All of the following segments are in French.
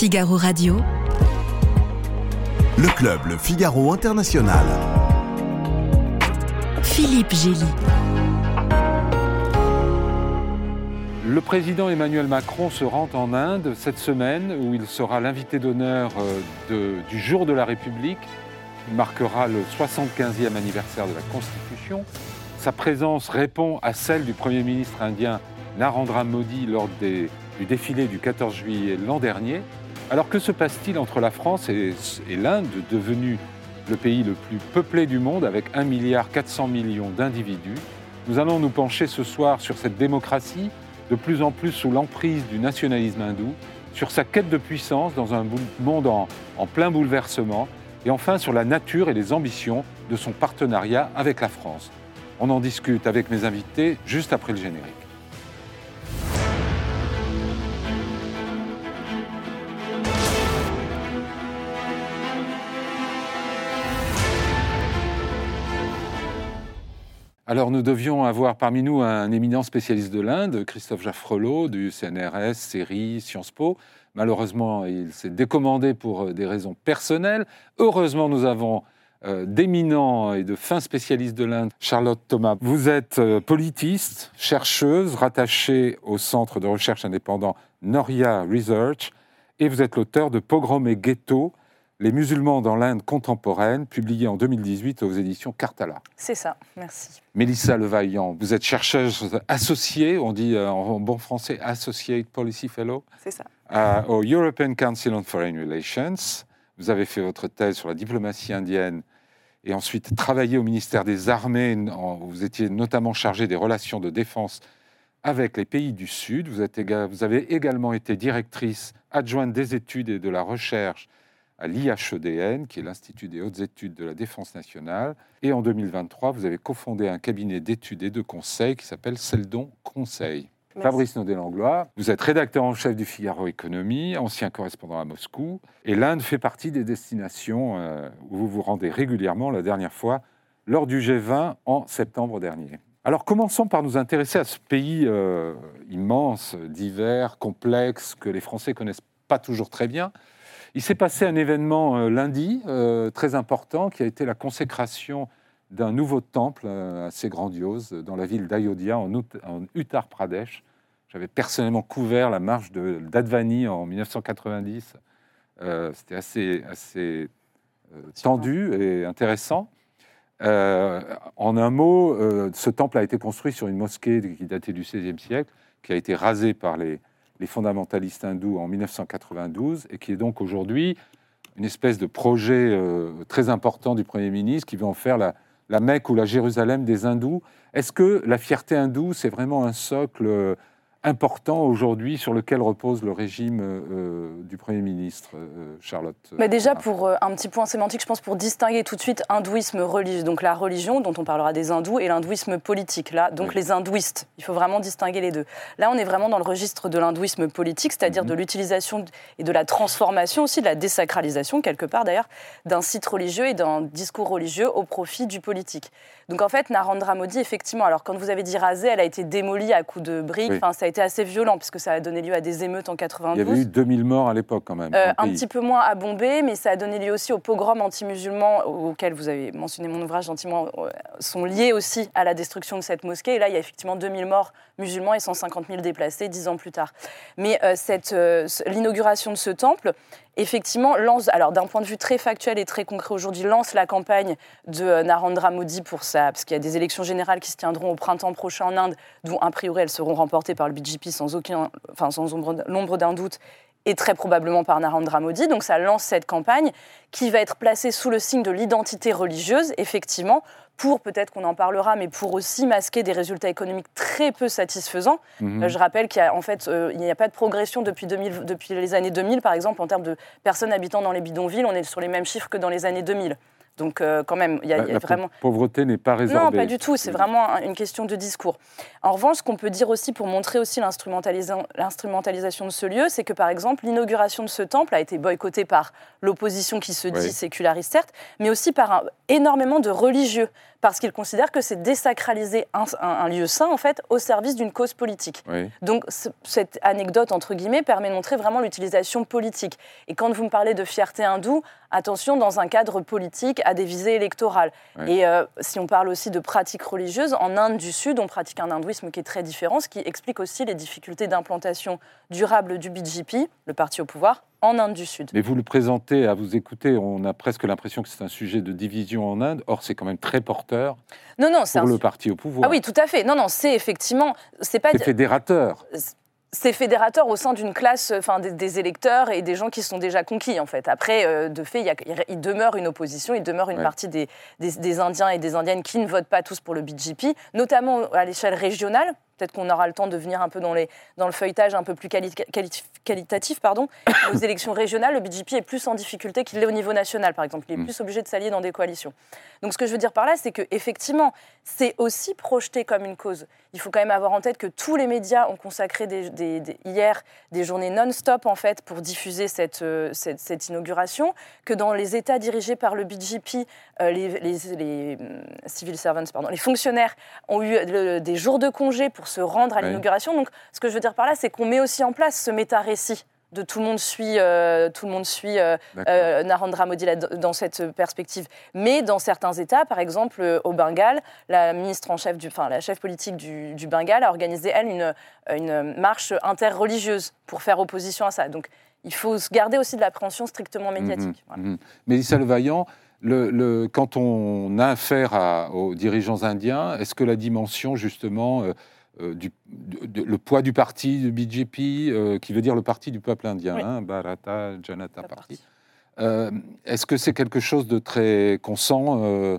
Figaro Radio. Le club Le Figaro International. Philippe Gély. Le président Emmanuel Macron se rend en Inde cette semaine où il sera l'invité d'honneur euh, du jour de la République. Il marquera le 75e anniversaire de la Constitution. Sa présence répond à celle du Premier ministre indien Narendra Modi lors du défilé du 14 juillet l'an dernier. Alors que se passe-t-il entre la France et, l'Inde, devenue le pays le plus peuplé du monde avec 1,4 milliard d'individus? Nous allons nous pencher ce soir sur cette démocratie de plus en plus sous l'emprise du nationalisme hindou, sur sa quête de puissance dans un monde en plein bouleversement, et enfin sur la nature et les ambitions de son partenariat avec la France. On en discute avec mes invités juste après le générique. Alors nous devions avoir parmi nous un éminent spécialiste de l'Inde, Christophe Jaffrelot du CNRS, série Sciences Po. Malheureusement, il s'est décommandé pour euh, des raisons personnelles. Heureusement, nous avons euh, d'éminents et de fins spécialistes de l'Inde, Charlotte Thomas. Vous êtes euh, politiste, chercheuse, rattachée au centre de recherche indépendant Noria Research, et vous êtes l'auteur de Pogrom et Ghetto, les musulmans dans l'Inde contemporaine, publié en 2018 aux éditions Cartala. C'est ça, merci. Mélissa Levaillant, vous êtes chercheuse associée, on dit euh, en bon français Associate Policy Fellow. C'est ça. au European Council on Foreign Relations. Vous avez fait votre thèse sur la diplomatie indienne et ensuite travaillé au ministère des Armées. Vous étiez notamment chargé des relations de défense avec les pays du Sud. Vous, êtes, vous avez également été directrice adjointe des études et de la recherche à l'IHEDN, qui est l'Institut des hautes études de la défense nationale. Et en 2023, vous avez cofondé un cabinet d'études et de conseil qui s'appelle Seldon Conseil. Fabrice Naudet-Langlois, vous êtes rédacteur en chef du Figaro Économie, ancien correspondant à Moscou, et l'Inde fait partie des destinations euh, où vous vous rendez régulièrement, la dernière fois, lors du G20 en septembre dernier. Alors commençons par nous intéresser à ce pays euh, immense, divers, complexe, que les Français connaissent pas toujours très bien. Il s'est passé un événement euh, lundi euh, très important qui a été la consécration d'un nouveau temple euh, assez grandiose dans la ville d'Ayodhya en, Uttar Pradesh. J'avais personnellement couvert la marche d'Advani en 1990. C'était assez, assez tendu et intéressant. en un mot, ce temple a été construit sur une mosquée qui datait du XVIe siècle, qui a été rasée par les, les fondamentalistes hindous en 1992 et qui est donc aujourd'hui une espèce de projet euh, très important du Premier ministre qui veut en faire la, la Mecque ou la Jérusalem des hindous. Est-ce que la fierté hindoue, c'est vraiment un socle euh, important aujourd'hui sur lequel repose le régime euh, du Premier ministre, euh, Charlotte Mais Déjà, pour euh, un petit point sémantique, je pense pour distinguer tout de suite hindouisme religieux, donc la religion dont on parlera des hindous, et l'hindouisme politique, là, donc les hindouistes. Il faut vraiment distinguer les deux. Là, on est vraiment dans le registre de l'hindouisme politique, c'est-à-dire de mhm. l'utilisation et de la transformation aussi, de la désacralisation, quelque part d'ailleurs, d'un site religieux et d'un discours religieux au profit du politique. Donc en fait, Narendra Modi, effectivement, alors quand vous avez dit rasée, elle a été démolie à coups de briques. Enfin, ça a été assez violent puisque ça a donné lieu à des émeutes en 92. Il y avait eu 2000 morts à l'époque quand même. Euh, un petit peu moins à Bombay, mais ça a donné lieu aussi aux pogroms anti-musulmans auxquels vous avez mentionné mon ouvrage gentiment, euh, sont liés aussi à la destruction de cette mosquée. Et là, il y a effectivement 2000 morts musulmans et 150 000 déplacés dix ans plus tard. Mais euh, cette, l'inauguration de ce temple, effectivement, lance, alors d'un point de vue très factuel et très concret aujourd'hui, lance la campagne de euh, Narendra Modi pour ça, parce qu'il y a des élections générales qui se tiendront au printemps prochain en Inde, dont a priori elles seront remportées par le BJP sans aucun, enfin sans l'ombre d'un doute, et très probablement par Narendra Modi. Donc ça lance cette campagne qui va être placée sous le signe de l'identité religieuse, effectivement, pour, peut-être qu'on en parlera, mais pour aussi masquer des résultats économiques très peu satisfaisants. Mhm. Euh, je rappelle qu'il en fait, euh, il n'y a pas de progression depuis, 2000, depuis les années 2000, par exemple, en termes de personnes habitant dans les bidonvilles, on est sur les mêmes chiffres que dans les années 2000. Donc euh, quand même, il y a, la, vraiment... pauvreté n'est pas résorbée. Non, pas du tout. C'est vraiment une question de discours. En revanche, ce qu'on peut dire aussi pour montrer aussi l'instrumentalisation de ce lieu, c'est que par exemple, l'inauguration de ce temple a été boycottée par l'opposition qui se dit séculariste certes, mais aussi par énormément de religieux parce qu'il considère que c'est désacraliser un, un- un lieu saint, en fait, au service d'une cause politique. Oui. Donc, ce- cette anecdote, entre guillemets, permet de montrer vraiment l'utilisation politique. Et quand vous me parlez de fierté hindoue, attention, dans un cadre politique, à des visées électorales. Et euh, si on parle aussi de pratiques religieuses, en Inde du Sud, on pratique un hindouisme qui est très différent, ce qui explique aussi les difficultés d'implantation durable du BJP, le parti au pouvoir, en Inde du Sud. Mais vous le présentez, à vous écouter, on a presque l'impression que c'est un sujet de division en Inde. Or, c'est quand même très porteur Non, non, pour le parti au pouvoir. Ah oui, tout à fait. Non, non, c'est effectivement... C'est pas... C'est fédérateur. c'est fédérateur au sein d'une classe, enfin des, des électeurs et des gens qui sont déjà conquis en fait. Après, euh, de fait, il, y a- il demeure une opposition, il demeure une Ouais. partie des, des- des Indiens et des Indiennes qui ne votent pas tous pour le BJP, notamment à l'échelle régionale. Peut-être qu'on aura le temps de venir un peu dans, les, dans le feuilletage un peu plus quali- quali- qualitatif. Pardon. Aux élections régionales, le BJP est plus en difficulté qu'il l'est au niveau national, par exemple. Il est Mm. plus obligé de s'allier dans des coalitions. Donc ce que je veux dire par là, c'est qu'effectivement, c'est aussi projeté comme une cause. Il faut quand même avoir en tête que tous les médias ont consacré des- des- des- hier des journées non-stop en fait pour diffuser cette, euh, cette, cette inauguration, que dans les États dirigés par le BJP, les, les- les, hum, civil servants, pardon, les fonctionnaires ont eu le- des jours de congé pour se rendre à l'inauguration. Donc ce que je veux dire par là, c'est qu'on met aussi en place ce méta-récit de tout le monde suit, euh, tout le monde suit euh, euh, Narendra Modi là- dans cette perspective. Mais dans certains États, par exemple euh, au Bengale, la ministre en chef, du, enfin la chef politique du, du Bengale a organisé elle une, une marche interreligieuse pour faire opposition à ça. Donc il faut se garder aussi de l'appréhension strictement médiatique. Mhm, Voilà. mhm. Mélissa Levaillant, le, le- quand on a affaire à- aux dirigeants indiens, est-ce que la dimension justement euh, euh, du de- le poids du parti du BJP, euh, qui veut dire le parti du peuple indien, Oui. hein, Bharata Janata Party, euh, est-ce que c'est quelque chose de très qu'on sent, euh,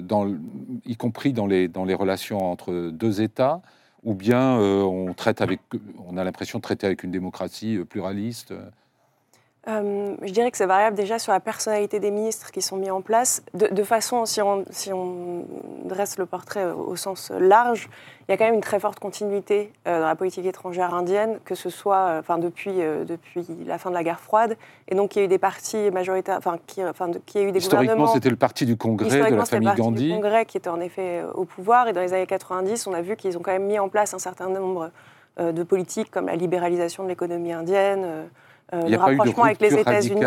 dans, y compris dans les, dans les relations entre deux États, ou bien on traite avec, on a l'impression de traiter avec une démocratie pluraliste euh, je dirais que c'est variable déjà sur la personnalité des ministres qui sont mis en place. De, de façon, si on, si on dresse le portrait au, au sens large, il y a quand même une très forte continuité euh, dans la politique étrangère indienne, que ce soit euh, enfin, depuis, euh, depuis la fin de la guerre froide. Et donc, il y a eu des partis majoritaires, enfin, qui, enfin, qui a eu des Historiquement, gouvernements. c'était le parti du Congrès, de la c'était le famille parti Gandhi. du Congrès qui était en effet au pouvoir. Et dans les années 90, on a vu qu'ils ont quand même mis en place un certain nombre de politiques comme la libéralisation de l'économie indienne, euh, le rapprochement avec les États-Unis.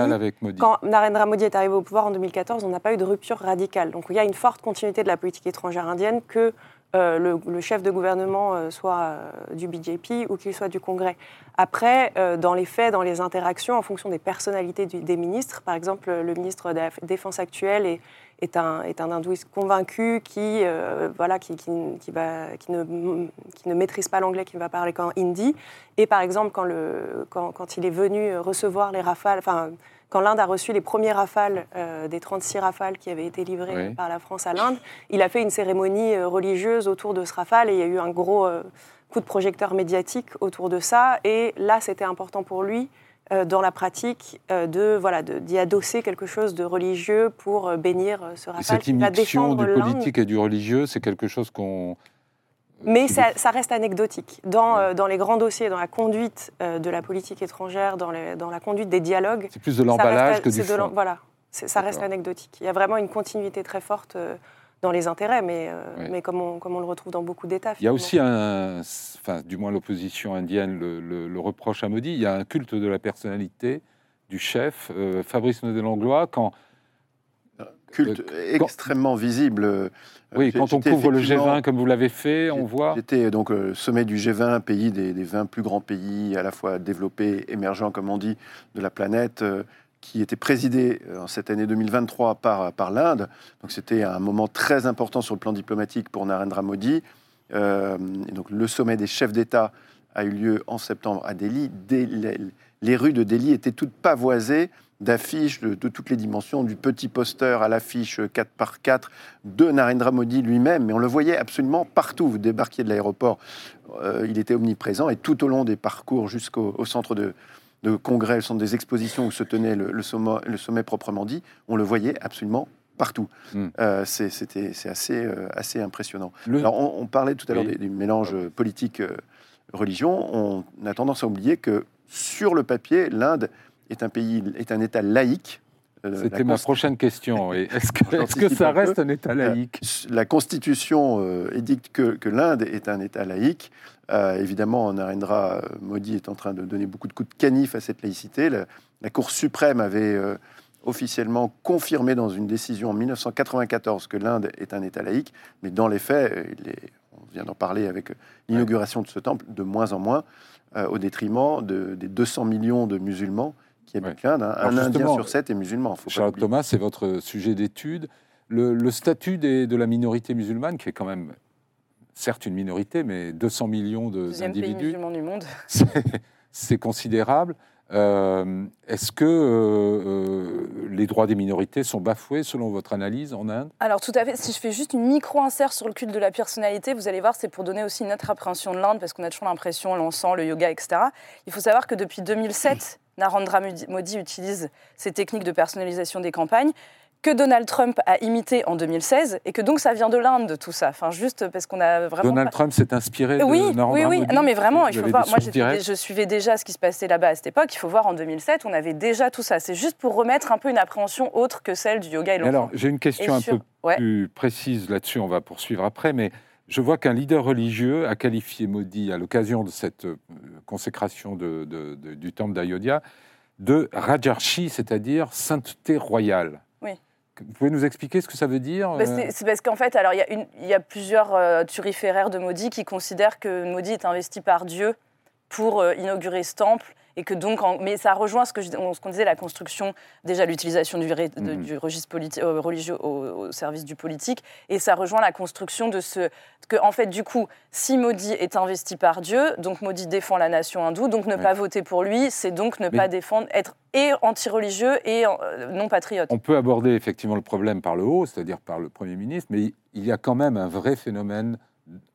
Quand Narendra Modi est arrivé au pouvoir en 2014, on n'a pas eu de rupture radicale. Donc il y a une forte continuité de la politique étrangère indienne, que euh, le, le chef de gouvernement euh, soit euh, du BJP ou qu'il soit du Congrès. Après, dans les faits, dans les interactions, en fonction des personnalités du- des ministres, par exemple, le ministre de la Défense actuel est, est un, est un hindouiste convaincu qui, euh, voilà, qui, qui, qui va, qui, ne, qui ne maîtrise pas l'anglais, qui ne va parler qu'en hindi. Et par exemple, quand, le, quand, quand il est venu recevoir les rafales, enfin, quand l'Inde a reçu les premiers rafales, euh, des 36 rafales qui avaient été livrées Oui. par la France à l'Inde, il a fait une cérémonie euh, religieuse autour de ce rafale et il y a eu un gros euh, coup de projecteur médiatique autour de ça. Et là, c'était important pour lui, dans la pratique, euh, de voilà, d'y adosser quelque chose de religieux pour euh, bénir euh, ce rafale cette immixtion du politique et du religieux, c'est quelque chose qu'on. Mais ça, ça reste anecdotique. Dans, Ouais. euh, dans les grands dossiers, dans la conduite euh, de la politique étrangère, dans, les- dans la conduite des dialogues, C'est plus de l'emballage que du fond. Voilà, ça reste anecdotique. Il y a vraiment une continuité très forte euh, dans les intérêts, mais, euh, Ouais. mais comme, on, comme on le retrouve dans beaucoup d'États. Il y a aussi un, enfin, du moins l'opposition indienne le, le- le reproche à Modi, il y a un culte de la personnalité du chef, euh, Fabrice Naudet-Langlois, quand, Culte Euh, quand- extrêmement visible. Oui, quand on couvre le effectivement- G20 comme vous l'avez fait, on voit... J'étais donc euh, sommet du G20, pays des, des 20 plus grands pays, à la fois développés, émergents, comme on dit, de la planète, euh, qui était présidé euh, en cette année 2023 par, par l'Inde. Donc c'était un moment très important sur le plan diplomatique pour Narendra Modi. Euh, donc le sommet des chefs d'État a eu lieu en septembre à Delhi. Les, rues de Delhi étaient toutes pavoisées d'affiches de, toutes les dimensions, du petit poster à l'affiche 4 par 4 de Narendra Modi lui-même, mais on le voyait absolument partout. Vous débarquiez de l'aéroport, euh, il était omniprésent, et tout au long des parcours jusqu'au au centre de, de congrès, le centre des expositions où se tenait le, le sommet, le sommet proprement dit, on le voyait absolument partout. Mm. Euh, c'est- C'était assez, euh, assez impressionnant. Le- Alors, on, on parlait tout à l'heure Oui. du mélange politique-religion. on a tendance à oublier que sur le papier, l'Inde est un pays, est un État laïque, la C'était ma prochaine question. Est-ce que, ça un peu. reste un État laïque La Constitution euh, édicte que, que l'Inde est un État laïque. Euh, évidemment, Narendra Modi est en train de donner beaucoup de coups de canif à cette laïcité. La, la Cour suprême avait euh, officiellement confirmé dans une décision en 1994 que l'Inde est un État laïque, mais dans les faits, euh, il est- on vient d'en parler avec l'inauguration de ce temple, de moins en moins, euh, au détriment de- des 200 millions de musulmans qui habitent l'Inde. hein. Un Indien sur sept est musulman. Faut Charles. Thomas, c'est votre sujet d'étude. Le, le statut des- de la minorité musulmane, qui est quand même, certes une minorité, mais 200 millions de- Deuxième pays d'individus, musulman du monde. c'est c'est considérable. Euh, Est-ce que euh, euh, les droits des minorités sont bafoués selon votre analyse en Inde? Alors tout à fait, si je fais juste une micro-insert sur le culte de la personnalité, vous allez voir, c'est pour donner aussi notre appréhension de l'Inde, parce qu'on a toujours l'impression, l'encens, le yoga, etc. Il faut savoir que depuis 2007, Narendra Modi- utilise ces techniques de personnalisation des campagnes que Donald Trump a imité en 2016, et que donc ça vient de l'Inde, de tout ça. Enfin, juste parce qu'on a vraiment... Donald pas- Trump s'est inspiré de oui, Narendra oui, oui. Non, mais vraiment, il faut voir. Moi, je suivais déjà ce qui se passait là-bas à cette époque. Il faut voir en 2007, on avait déjà tout ça. C'est juste pour remettre un peu une appréhension autre que celle du yoga et l'enfant. alors, j'ai une question Et un sur- peu ouais. plus précise là-dessus, on va poursuivre après, mais je vois qu'un leader religieux a qualifié Modi, à l'occasion de cette euh, consécration de- de- de- du temple d'Ayodhya, de Rajarshi, c'est-à-dire sainteté royale. Oui. Vous pouvez nous expliquer ce que ça veut dire Bah, euh, c'est parce qu'en fait, alors il y a, une- il y a plusieurs euh, turiféraires de Modi qui considèrent que Modi est investi par Dieu pour euh, inaugurer ce temple et que donc, en- mais ça rejoint ce qu'on disait, la construction, déjà l'utilisation du, ré- de- Mhm. du registre euh, religieux au, au service du politique, et ça rejoint la construction de ce que, en fait, du coup, si Modi est investi par Dieu, donc Modi défend la nation hindoue, donc ne Ouais. pas voter pour lui, c'est donc ne Mais- pas défendre, être et anti-religieux et euh, non patriote. On peut aborder effectivement le problème par le haut, c'est-à-dire par le Premier ministre, mais il y a quand même un vrai phénomène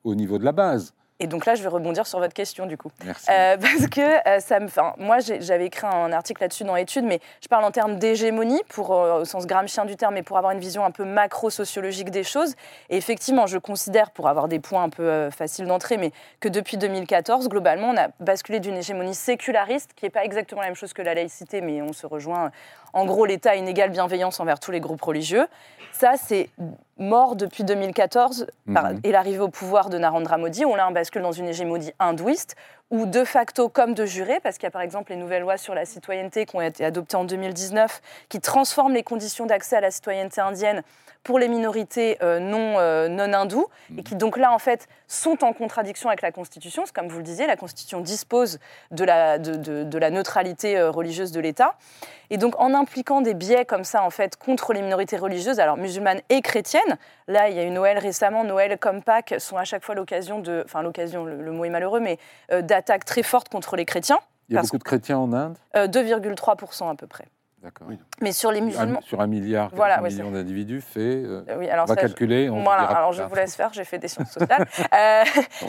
au niveau de la base. Et donc là, je vais rebondir sur votre question, du coup. Merci. Euh, parce que euh, ça me, enfin, moi, j'avais écrit un article là-dessus dans l'étude, mais je parle en termes d'hégémonie, pour, euh, au sens gramscien du terme, mais pour avoir une vision un peu macro-sociologique des choses. Et effectivement, je considère, pour avoir des points un peu faciles d'entrée, mais que depuis 2014, globalement, on a basculé d'une hégémonie séculariste, qui n'est pas exactement la même chose que la laïcité, mais on se rejoint. En gros, l'État a une égale bienveillance envers tous les groupes religieux. Ça, c'est mort depuis 2014 par- Mhm. et l'arrivée au pouvoir de Narendra Modi, où là, on bascule dans une hégémonie hindouiste, où de facto, comme de juré, parce qu'il y a par exemple les nouvelles lois sur la citoyenneté qui ont été adoptées en 2019, qui transforment les conditions d'accès à la citoyenneté indienne pour les minorités euh, non, euh, non hindoues, et qui donc là, en fait, sont en contradiction avec la Constitution. Comme vous le disiez, la Constitution dispose de la, de la neutralité euh, religieuse de l'État. Et donc, en impliquant des biais comme ça, en fait, contre les minorités religieuses, alors musulmanes et chrétiennes, là, il y a eu Noël récemment, Noël comme Pâques sont à chaque fois l'occasion de, enfin, l'occasion, le, le mot est malheureux, mais euh, d'attaques très fortes contre les chrétiens, il y a parce- beaucoup de chrétiens en Inde? Euh, 2,3% à peu près. D'accord. Oui. Mais sur les Un- musulmans. sur un milliard, Voilà, un ouais, million d'individus fait. euh, Euh, oui, on alors va ça, je- calculer. On Voilà, alors je vous laisse faire, j'ai fait des sciences sociales. Euh,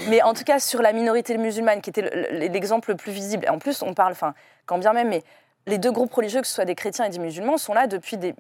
mais en tout cas, sur la minorité musulmane, qui était le- le- l'exemple le plus visible, et en plus, on parle, enfin, quand bien même, mais les deux groupes religieux, que ce soit des chrétiens et des musulmans, sont là depuis des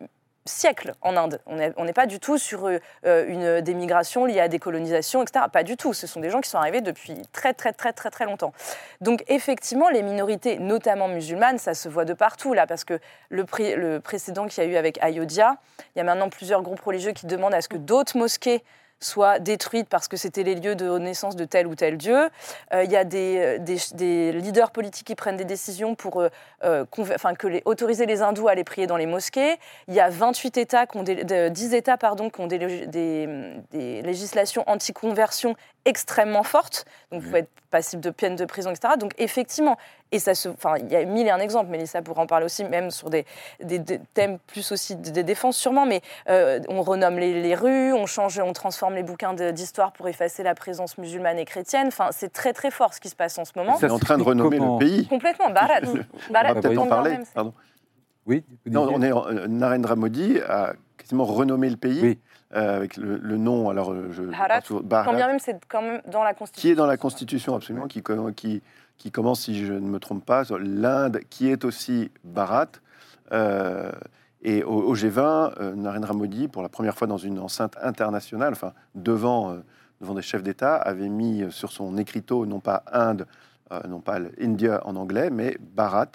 siècles en Inde. On n'est pas du tout sur euh, une des migrations liées à des colonisations, etc. Pas du tout. Ce sont des gens qui sont arrivés depuis très, très, très, très, très longtemps. Donc, effectivement, les minorités, notamment musulmanes, ça se voit de partout, là, parce que le précédent qu'il y a eu avec Ayodhya, il y a maintenant plusieurs groupes religieux qui demandent à ce que d'autres mosquées soient détruites parce que c'était les lieux de naissance de tel ou tel dieu. Euh, il y a des, euh, des, leaders politiques qui prennent des décisions pour euh, que autoriser les hindous à aller prier dans les mosquées. Il y a 28 États, qui ont des, de- 10 États pardon, qui ont des, des législations anti-conversion extrêmement fortes. Donc, vous pouvez être passible de peine de prison, etc. Donc, effectivement, et ça se, enfin, il y a mille et un exemples, Mélissa pourra en parler aussi, même sur des, des- des thèmes plus aussi des des défenses sûrement, mais euh, on renomme les, les rues, on change, on transforme les bouquins d'histoire pour effacer la présence musulmane et chrétienne. Enfin, c'est très très fort ce qui se passe en ce moment. Ça On est en train de renommer comment le pays. Complètement, Bharat. On Bharat, va peut-être en parler. même, c'est- pardon. Oui Non, on est en- euh, Narendra Modi a quasiment renommé le pays Oui. Euh, avec le, le nom. Alors, euh, je toujours- Bharat, Quand bien même, c'est quand même dans la Constitution. qui est dans la Constitution absolument, qui, qui, qui commence, si je ne me trompe pas, sur l'Inde, qui est aussi Bharat. Euh, et au, au G20, euh, Narendra Modi, pour la première fois dans une enceinte internationale, enfin devant, devant des chefs d'État, avait mis sur son écriteau non pas Inde, non pas India en anglais, mais Bharat,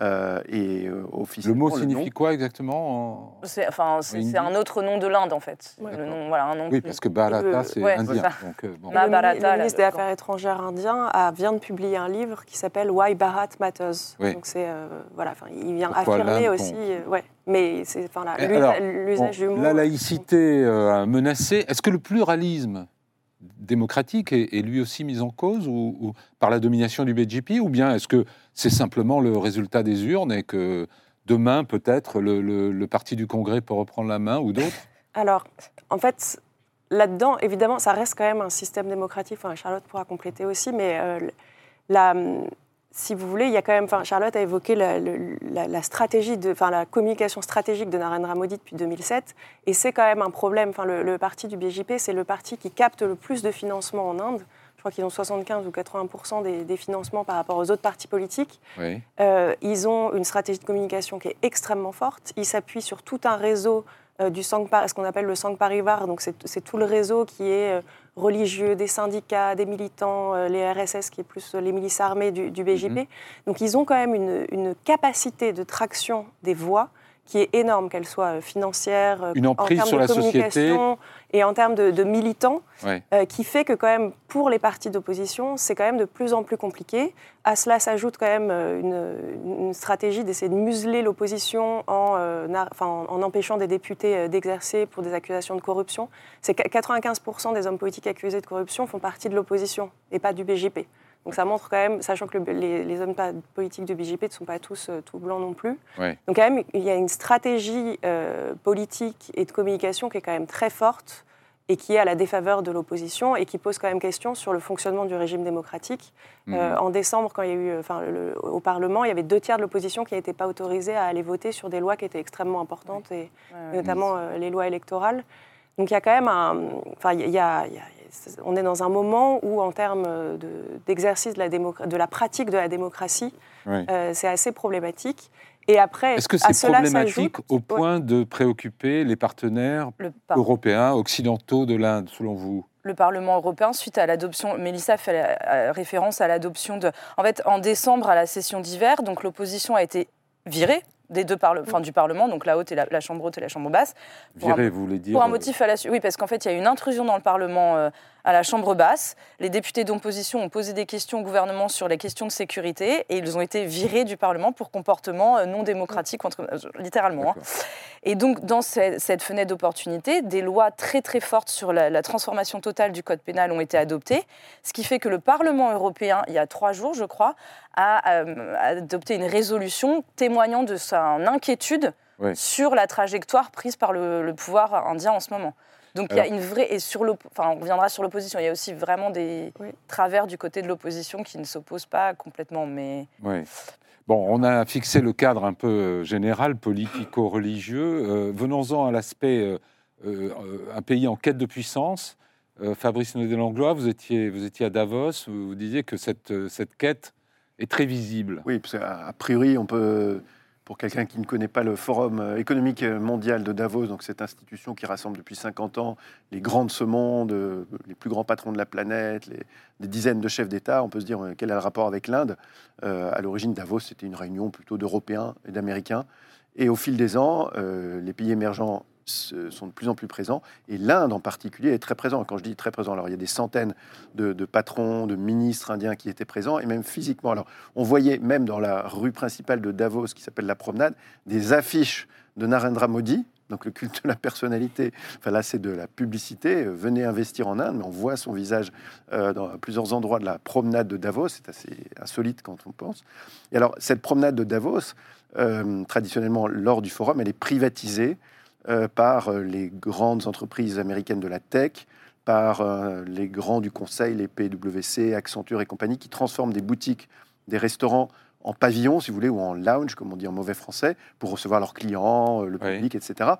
Euh, et euh, Le mot signifie quoi exactement en- C'est enfin, un autre nom de l'Inde, en fait. Ouais. Le nom, voilà, un nom Oui, parce que Bharata, c'est ouais, indien. Donc, euh, bon. Mahabharata, le, ministre des Affaires étrangères indien a, vient de publier un livre qui s'appelle Why Bharat Matters. Oui. Donc c'est euh, voilà, enfin, il vient Pourquoi affirmer aussi, euh, ouais. Mais c'est enfin alors, l'usage Bon, du mot. la laïcité euh, menacée, est-ce que le pluralisme démocratique est, lui aussi mis en cause ou, par la domination du BJP ou bien est-ce que c'est simplement le résultat des urnes et que demain peut-être le parti du Congrès peut reprendre la main ou d'autres? Alors, en fait, là-dedans, évidemment, ça reste quand même un système démocratique. Enfin, Charlotte pourra compléter aussi, mais euh, la, si vous voulez, il y a quand même. Enfin, Charlotte a évoqué la, le- la- la stratégie, de, enfin, la communication stratégique de Narendra Modi depuis 2007, et c'est quand même un problème. Enfin, le, le parti du BJP, c'est le parti qui capte le plus de financement en Inde. Je crois qu'ils ont 75 ou 80 des, des financements par rapport aux autres partis politiques. Oui. Euh, ils ont une stratégie de communication qui est extrêmement forte. Ils s'appuient sur tout un réseau euh, du Sangh ce qu'on appelle le Sangh Parivar. Donc c'est c'est tout le réseau qui est euh, religieux, des syndicats, des militants, euh, les RSS qui est plus euh, les milices armées du, du BJP. Mhm. Donc ils ont quand même une, une capacité de traction des voix qui est énorme, qu'elle soit euh, financière, euh, Une en emprise termes sur de la société. communication et en termes de, de militants. Ouais. Euh, qui fait que quand même pour les partis d'opposition, c'est quand même de plus en plus compliqué. À cela s'ajoute quand même une, une stratégie d'essayer de museler l'opposition en, euh, en, en empêchant des députés d'exercer pour des accusations de corruption. C'est que 95% des hommes politiques accusés de corruption font partie de l'opposition et pas du BJP. Donc ça montre quand même, sachant que le- les, les hommes politiques du BJP ne sont pas tous euh, tout blancs non plus. Ouais. Donc quand même, il y a une stratégie euh, politique et de communication qui est quand même très forte et qui est à la défaveur de l'opposition et qui pose quand même question sur le fonctionnement du régime démocratique. Mhm. Euh, en décembre, quand il y a eu, enfin, le- au Parlement, il y avait deux tiers de l'opposition qui n'étaient pas autorisés à aller voter sur des lois qui étaient extrêmement importantes, et Ouais. notamment euh, les lois électorales. Donc il y a quand même un, enfin, il y a- il y a- il y a- on est dans un moment où, en termes de- d'exercice de, la démocra- de la pratique de la démocratie, euh, c'est assez problématique. Et après, Est-ce que c'est cela problématique au Ouais. point de préoccuper les partenaires Le, européens, occidentaux de l'Inde, selon vous? Le Parlement européen, suite à l'adoption, Mélissa fait la- euh, référence à l'adoption de... En fait, en décembre, à la session d'hiver, donc l'opposition a été virée des deux parle- enfin, du Parlement, donc la haute et la, la chambre haute et la chambre basse, Pour un- vous voulez dire Pour un euh, motif fallacieux. Oui, parce qu'en fait, il y a une intrusion dans le Parlement euh, à la Chambre basse. Les députés d'opposition ont posé des questions au gouvernement sur les questions de sécurité et ils ont été virés du Parlement pour comportement euh, non démocratique, entre- euh, littéralement. hein. Et donc, dans ce- cette fenêtre d'opportunité, des lois très très fortes sur la, la transformation totale du code pénal ont été adoptées, ce qui fait que le Parlement européen, il y a trois jours, je crois, a euh, adopté une résolution témoignant de son inquiétude sur la trajectoire prise par le, le pouvoir indien en ce moment. Donc il y a une vraie et sur enfin on reviendra sur l'opposition. Il y a aussi vraiment des Oui. travers du côté de l'opposition qui ne s'opposent pas complètement, mais Oui. Bon, on a fixé le cadre un peu euh, général, politico-religieux. Euh, Venons-en à l'aspect euh, euh, un pays en quête de puissance. Euh, Fabrice Naudet-Langlois, vous étiez, vous étiez à Davos, vous, vous disiez que cette, cette quête est très visible. Oui, parce qu'à priori, on peut, pour quelqu'un qui ne connaît pas le Forum euh, économique mondial de Davos, donc cette institution qui rassemble depuis 50 ans les grands de ce monde, euh, les plus grands patrons de la planète, des dizaines de chefs d'État, on peut se dire euh, quel est le rapport avec l'Inde? Euh, à l'origine, Davos, c'était une réunion plutôt d'Européens et d'Américains. Et au fil des ans, euh, les pays émergents sont de plus en plus présents, et l'Inde en particulier est très présent. Quand je dis très présent, alors il y a des centaines de, patrons, de ministres indiens qui étaient présents, et même physiquement. Alors on voyait même dans la rue principale de Davos, qui s'appelle la Promenade, des affiches de Narendra Modi, donc le culte de la personnalité. Enfin là, c'est de la publicité. Euh, Venez investir en Inde, mais on voit son visage euh, dans plusieurs endroits de la promenade de Davos. C'est assez insolite quand on pense. Et alors, cette promenade de Davos, euh, traditionnellement lors du forum, elle est privatisée par euh, les grandes entreprises américaines de la tech, par euh, les grands du conseil, les PwC, Accenture et compagnie, qui transforment des boutiques, des restaurants en pavillon, si vous voulez, ou en lounge, comme on dit en mauvais français, pour recevoir leurs clients, euh, le Oui. public, etc.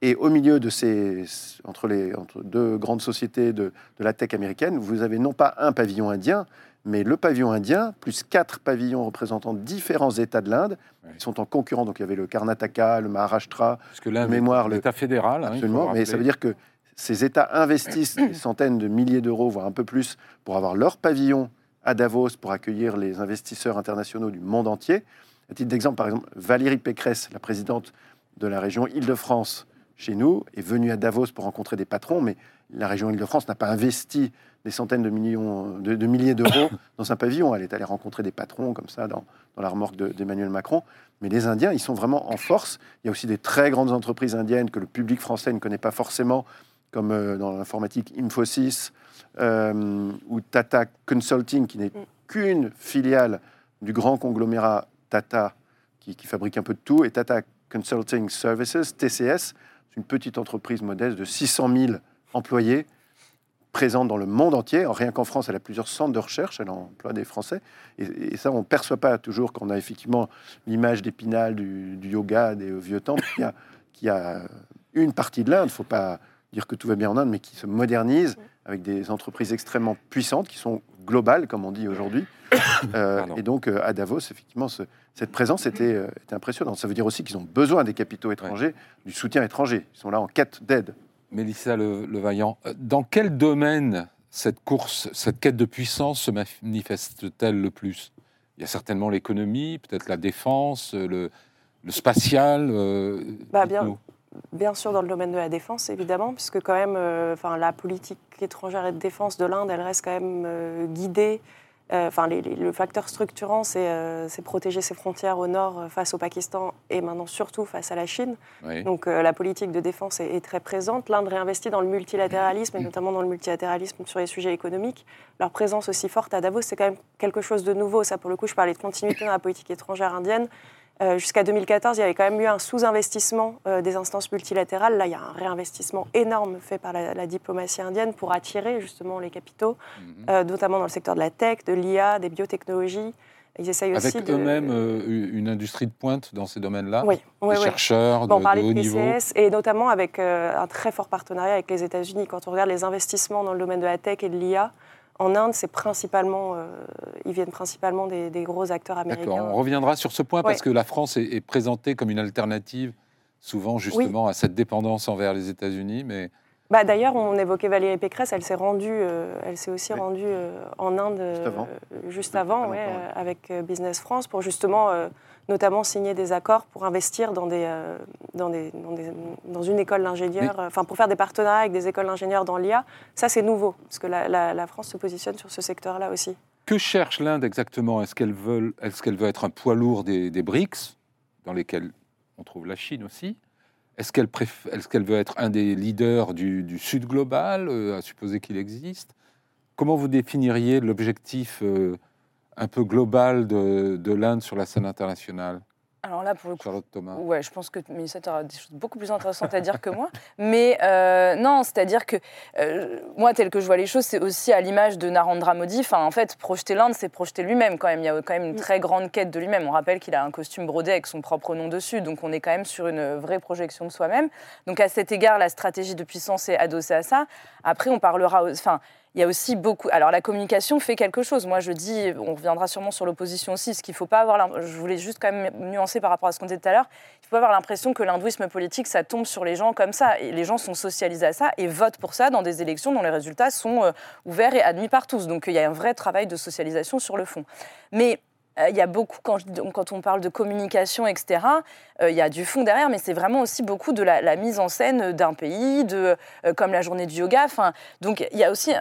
Et au milieu de ces, entre, les, entre deux grandes sociétés de, de la tech américaine, vous avez non pas un pavillon indien, mais le pavillon indien, plus quatre pavillons représentant différents États de l'Inde, Oui. qui sont en concurrent. Donc il y avait le Karnataka, le Maharashtra, Parce que l'Inde mémoire, le- l'État fédéral. hein, mais ça veut dire que ces États investissent des centaines de milliers d'euros, voire un peu plus, pour avoir leur pavillon à Davos, pour accueillir les investisseurs internationaux du monde entier. À titre d'exemple, par exemple, Valérie Pécresse, la présidente de la région Île-de-France, chez nous, est venue à Davos pour rencontrer des patrons, mais la région Île-de-France n'a pas investi des centaines de, millions, de, de milliers d'euros dans un pavillon. Elle est allée rencontrer des patrons comme ça dans, dans la remorque de- d'Emmanuel Macron. Mais les Indiens, ils sont vraiment en force. Il y a aussi des très grandes entreprises indiennes que le public français ne connaît pas forcément, comme euh, dans l'informatique Infosys euh, ou Tata Consulting, qui n'est qu'une filiale du grand conglomérat Tata, qui, qui fabrique un peu de tout, et Tata Consulting Services, TCS, une petite entreprise modeste de 600 000 employés présente dans le monde entier. Alors, rien qu'en France, elle a plusieurs centres de recherche, elle emploie des Français. Et, et ça, on ne perçoit pas toujours qu'on a effectivement l'image d'Épinal, du, du yoga, des vieux temples, qui a, qui a une partie de l'Inde, il ne faut pas dire que tout va bien en Inde, mais qui se modernise avec des entreprises extrêmement puissantes, qui sont globales, comme on dit aujourd'hui. Euh, et donc, euh, à Davos, effectivement, ce- cette présence était, euh, était impressionnante. Ça veut dire aussi qu'ils ont besoin des capitaux étrangers, du soutien étranger. Ils sont là en quête d'aide. Mélissa Le, Levaillant, euh, dans quel domaine cette course, cette quête de puissance se manifeste-t-elle le plus? Il y a certainement l'économie, peut-être la défense, euh, le, le spatial. euh, Bah, bien, sûr, dans le domaine de la défense, évidemment, puisque quand même, euh, enfin, la politique étrangère et de défense de l'Inde, elle reste quand même euh, guidée. Euh, Enfin, les- les- le facteur structurant, c'est euh, c'est protéger ses frontières au nord euh, face au Pakistan et maintenant surtout face à la Chine. Oui. Donc euh, la politique de défense est, est très présente. L'Inde réinvestit dans le multilatéralisme et notamment dans le multilatéralisme sur les sujets économiques. Leur présence aussi forte à Davos, c'est quand même quelque chose de nouveau. Ça, pour le coup, je parlais de continuité dans la politique étrangère indienne. Euh, Jusqu'à 2014, il y avait quand même eu un sous-investissement euh, des instances multilatérales. Là, il y a un réinvestissement énorme fait par la, la diplomatie indienne pour attirer justement les capitaux, Mhm. euh, notamment dans le secteur de la tech, de l'IA, des biotechnologies. Ils essayent aussi Avec de... eux-mêmes euh, une industrie de pointe dans ces domaines-là Oui, oui, Des oui. chercheurs Bon, on de, parlait de de haut niveau PCS et notamment avec un très fort partenariat avec les États-Unis. Quand on regarde les investissements dans le domaine de la tech et de l'IA, en Inde, c'est principalement, euh, ils viennent principalement des, des gros acteurs américains. D'accord, on reviendra sur ce point parce que la France est, est présentée comme une alternative, souvent justement à cette dépendance envers les États-Unis. Mais Bah, D'ailleurs, on évoquait Valérie Pécresse, elle s'est rendue, euh, elle s'est aussi Oui. rendue euh, en Inde euh, Juste avant. juste avant, ouais, euh, avec Business France pour justement, euh, notamment signer des accords pour investir dans des, euh, dans des, dans des- dans une école d'ingénieurs, euh, enfin pour faire des partenariats avec des écoles d'ingénieurs dans l'IA. Ça, c'est nouveau parce que la, la- la France se positionne sur ce secteur-là aussi. que cherche l'Inde exactement? Est-ce qu'elle veut, est veut être un poids lourd des, des BRICS, dans lesquels on trouve la Chine aussi? Est-ce qu'elle préf- qu'elle veut être un des leaders du, du Sud global, euh, à supposer qu'il existe? Comment vous définiriez l'objectif euh, un peu global de, de l'Inde sur la scène internationale Alors là, pour le coup, Charlotte Thomas Ouais, je pense que Mélissa aura des choses beaucoup plus intéressantes à dire que moi. Mais euh, non, c'est-à-dire que euh, moi, tel que je vois les choses, c'est aussi à l'image de Narendra Modi. Enfin, en fait, projeter l'Inde, c'est projeter lui-même quand même. Il y a quand même une très grande quête de lui-même. On rappelle qu'il a un costume brodé avec son propre nom dessus. Donc, on est quand même sur une vraie projection de soi-même. Donc, à cet égard, la stratégie de puissance est adossée à ça. Après, on parlera. Enfin, il y a aussi beaucoup. Alors, la communication fait quelque chose. Moi, je dis, on reviendra sûrement sur l'opposition aussi, ce qu'il faut pas avoir. Je voulais juste quand même nuancer par rapport à ce qu'on disait tout à l'heure. Il faut pas avoir l'impression que l'hindouisme politique, ça tombe sur les gens comme ça. Et les gens sont socialisés à ça et votent pour ça dans des élections dont les résultats sont euh, ouverts et admis par tous. Donc, il y a un vrai travail de socialisation sur le fond. Mais il y a beaucoup, quand, on parle de communication, etc., euh, il y a du fond derrière, mais c'est vraiment aussi beaucoup de la, la mise en scène d'un pays, de, euh, comme la journée du yoga. Donc il y a aussi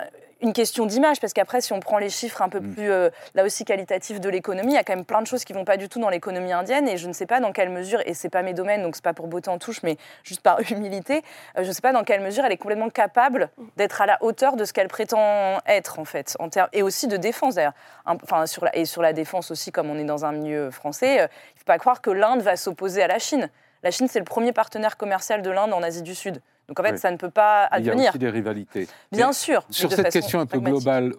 une question d'image, parce qu'après, si on prend les chiffres un peu Mm. plus, euh, là aussi, qualitatifs de l'économie, il y a quand même plein de choses qui vont pas du tout dans l'économie indienne, et je ne sais pas dans quelle mesure, et c'est pas mes domaines, donc c'est pas pour beauté en touche, mais juste par humilité, euh, je ne sais pas dans quelle mesure elle est complètement capable d'être à la hauteur de ce qu'elle prétend être, en fait, en termes, et aussi de défense, d'ailleurs. Enfin, sur la, et sur la défense aussi, comme on est dans un milieu français, euh, il ne faut pas croire que l'Inde va s'opposer à la Chine. La Chine, c'est le premier partenaire commercial de l'Inde en Asie du Sud. Donc en fait, Oui. ça ne peut pas Il y a advenir. aussi des rivalités. Bien Mais sûr. Sur cette question un peu globale,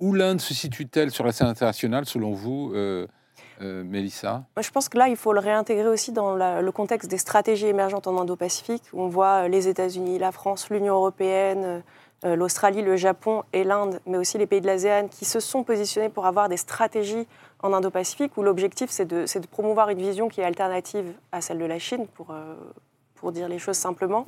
où, l'Inde se situe-t-elle sur la scène internationale, selon vous, euh, euh, Mélissa? Moi, Je pense que là, il faut le réintégrer aussi dans la- le contexte des stratégies émergentes en Indo-Pacifique. où On voit euh, les États-Unis, la France, l'Union européenne, euh, euh, l'Australie, le Japon et l'Inde, mais aussi les pays de l'ASEAN, qui se sont positionnés pour avoir des stratégies en Indo-Pacifique, où l'objectif, c'est de, de promouvoir une vision qui est alternative à celle de la Chine, pour, euh, pour dire les choses simplement.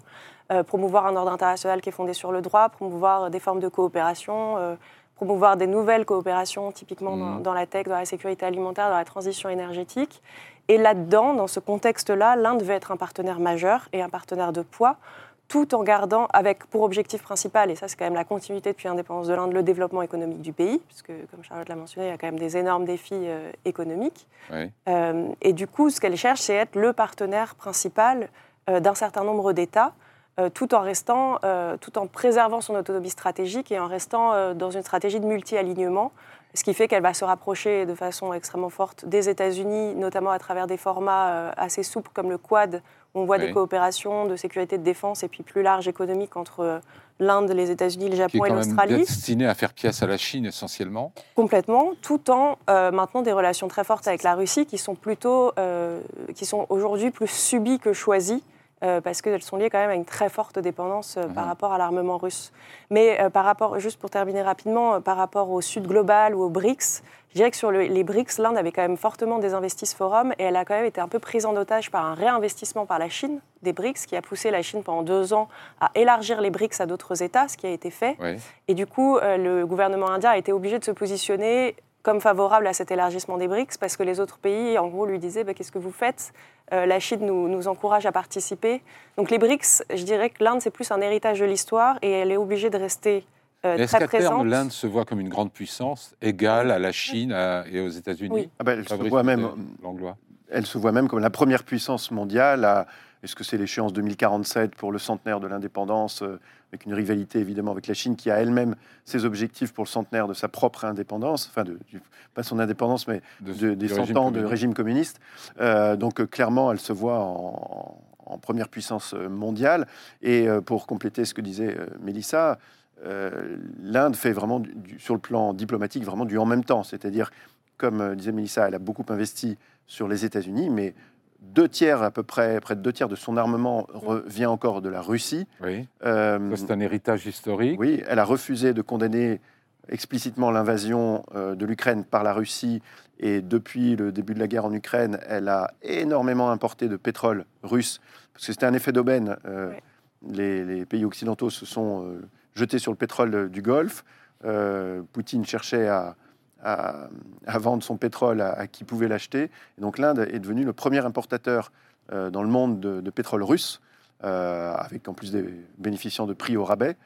Euh, promouvoir un ordre international qui est fondé sur le droit, promouvoir des formes de coopération, euh, promouvoir des nouvelles coopérations, typiquement dans, Mhm. dans la tech, dans la sécurité alimentaire, dans la transition énergétique. Et là-dedans, dans ce contexte-là, l'Inde veut être un partenaire majeur et un partenaire de poids, tout en gardant avec pour objectif principal, et ça c'est quand même la continuité depuis l'indépendance de l'Inde, le développement économique du pays, puisque comme Charlotte l'a mentionné, il y a quand même des énormes défis euh, économiques. Oui. Euh, et du coup, ce qu'elle cherche, c'est être le partenaire principal euh, d'un certain nombre d'États, euh, tout en restant, euh, tout en préservant son autonomie stratégique et en restant euh, dans une stratégie de multi-alignement, ce qui fait qu'elle va se rapprocher de façon extrêmement forte des États-Unis, notamment à travers des formats euh, assez souples comme le Quad, où on voit Oui. des coopérations de sécurité de défense et puis plus larges économiques entre euh, l'Inde, les États-Unis, le Qui est Japon et quand même l'Australie. destiné à faire pièce à la Chine essentiellement. Complètement, tout en euh, maintenant des relations très fortes avec la Russie qui sont plutôt, euh, qui sont aujourd'hui plus subies que choisies. Euh, parce qu'elles sont liées quand même à une très forte dépendance euh, par Mhm. rapport à l'armement russe. Mais euh, par rapport, juste pour terminer rapidement, euh, par rapport au Sud global ou aux BRICS, je dirais que sur le- les BRICS, l'Inde avait quand même fortement désinvesti ce forum et elle a quand même été un peu prise en otage par un réinvestissement par la Chine des BRICS qui a poussé la Chine pendant deux ans à élargir les BRICS à d'autres États, ce qui a été fait. Oui. Et du coup, le gouvernement indien a été obligé de se positionner comme favorable à cet élargissement des BRICS parce que les autres pays, en gros, lui disaient bah, Qu'est-ce que vous faites? Euh, La Chine nous, nous encourage à participer. Donc les BRICS, je dirais que l'Inde, c'est plus un héritage de l'histoire et elle est obligée de rester euh, Est-ce très qu'à terme, l'Inde se voit comme une grande puissance égale à la Chine à- et aux États-Unis? Oui. Ah ben, elle, se voit même, Langlois. elle se voit même comme la première puissance mondiale. à- Est-ce que c'est l'échéance 2047 pour le centenaire de l'indépendance, euh, avec une rivalité évidemment avec la Chine qui a elle-même ses objectifs pour le centenaire de sa propre indépendance, enfin, de, du- pas son indépendance, mais de- de- des du 100 régime ans de régime communiste. Euh, donc euh, clairement, elle se voit en, en première puissance mondiale. Et pour compléter ce que disait Mélissa, l'Inde fait vraiment, du- du- sur le plan diplomatique, vraiment du en même temps. C'est-à-dire, comme disait Mélissa, elle a beaucoup investi sur les États-Unis, mais deux tiers à peu près, près de deux tiers de son armement revient encore de la Russie. Oui, Euh, c'est un héritage historique. oui, elle a refusé de condamner explicitement l'invasion euh, de l'Ukraine par la Russie. Et depuis le début de la guerre en Ukraine, elle a énormément importé de pétrole russe, parce que c'était un effet d'aubaine. Euh, les, les pays occidentaux se sont euh, jetés sur le pétrole du Golfe. Euh, Poutine cherchait à, à- à vendre son pétrole à, à qui pouvait l'acheter. Et donc l'Inde est devenue le premier importateur euh, dans le monde de, de pétrole russe, euh, avec en plus des bénéficiant de prix au rabais.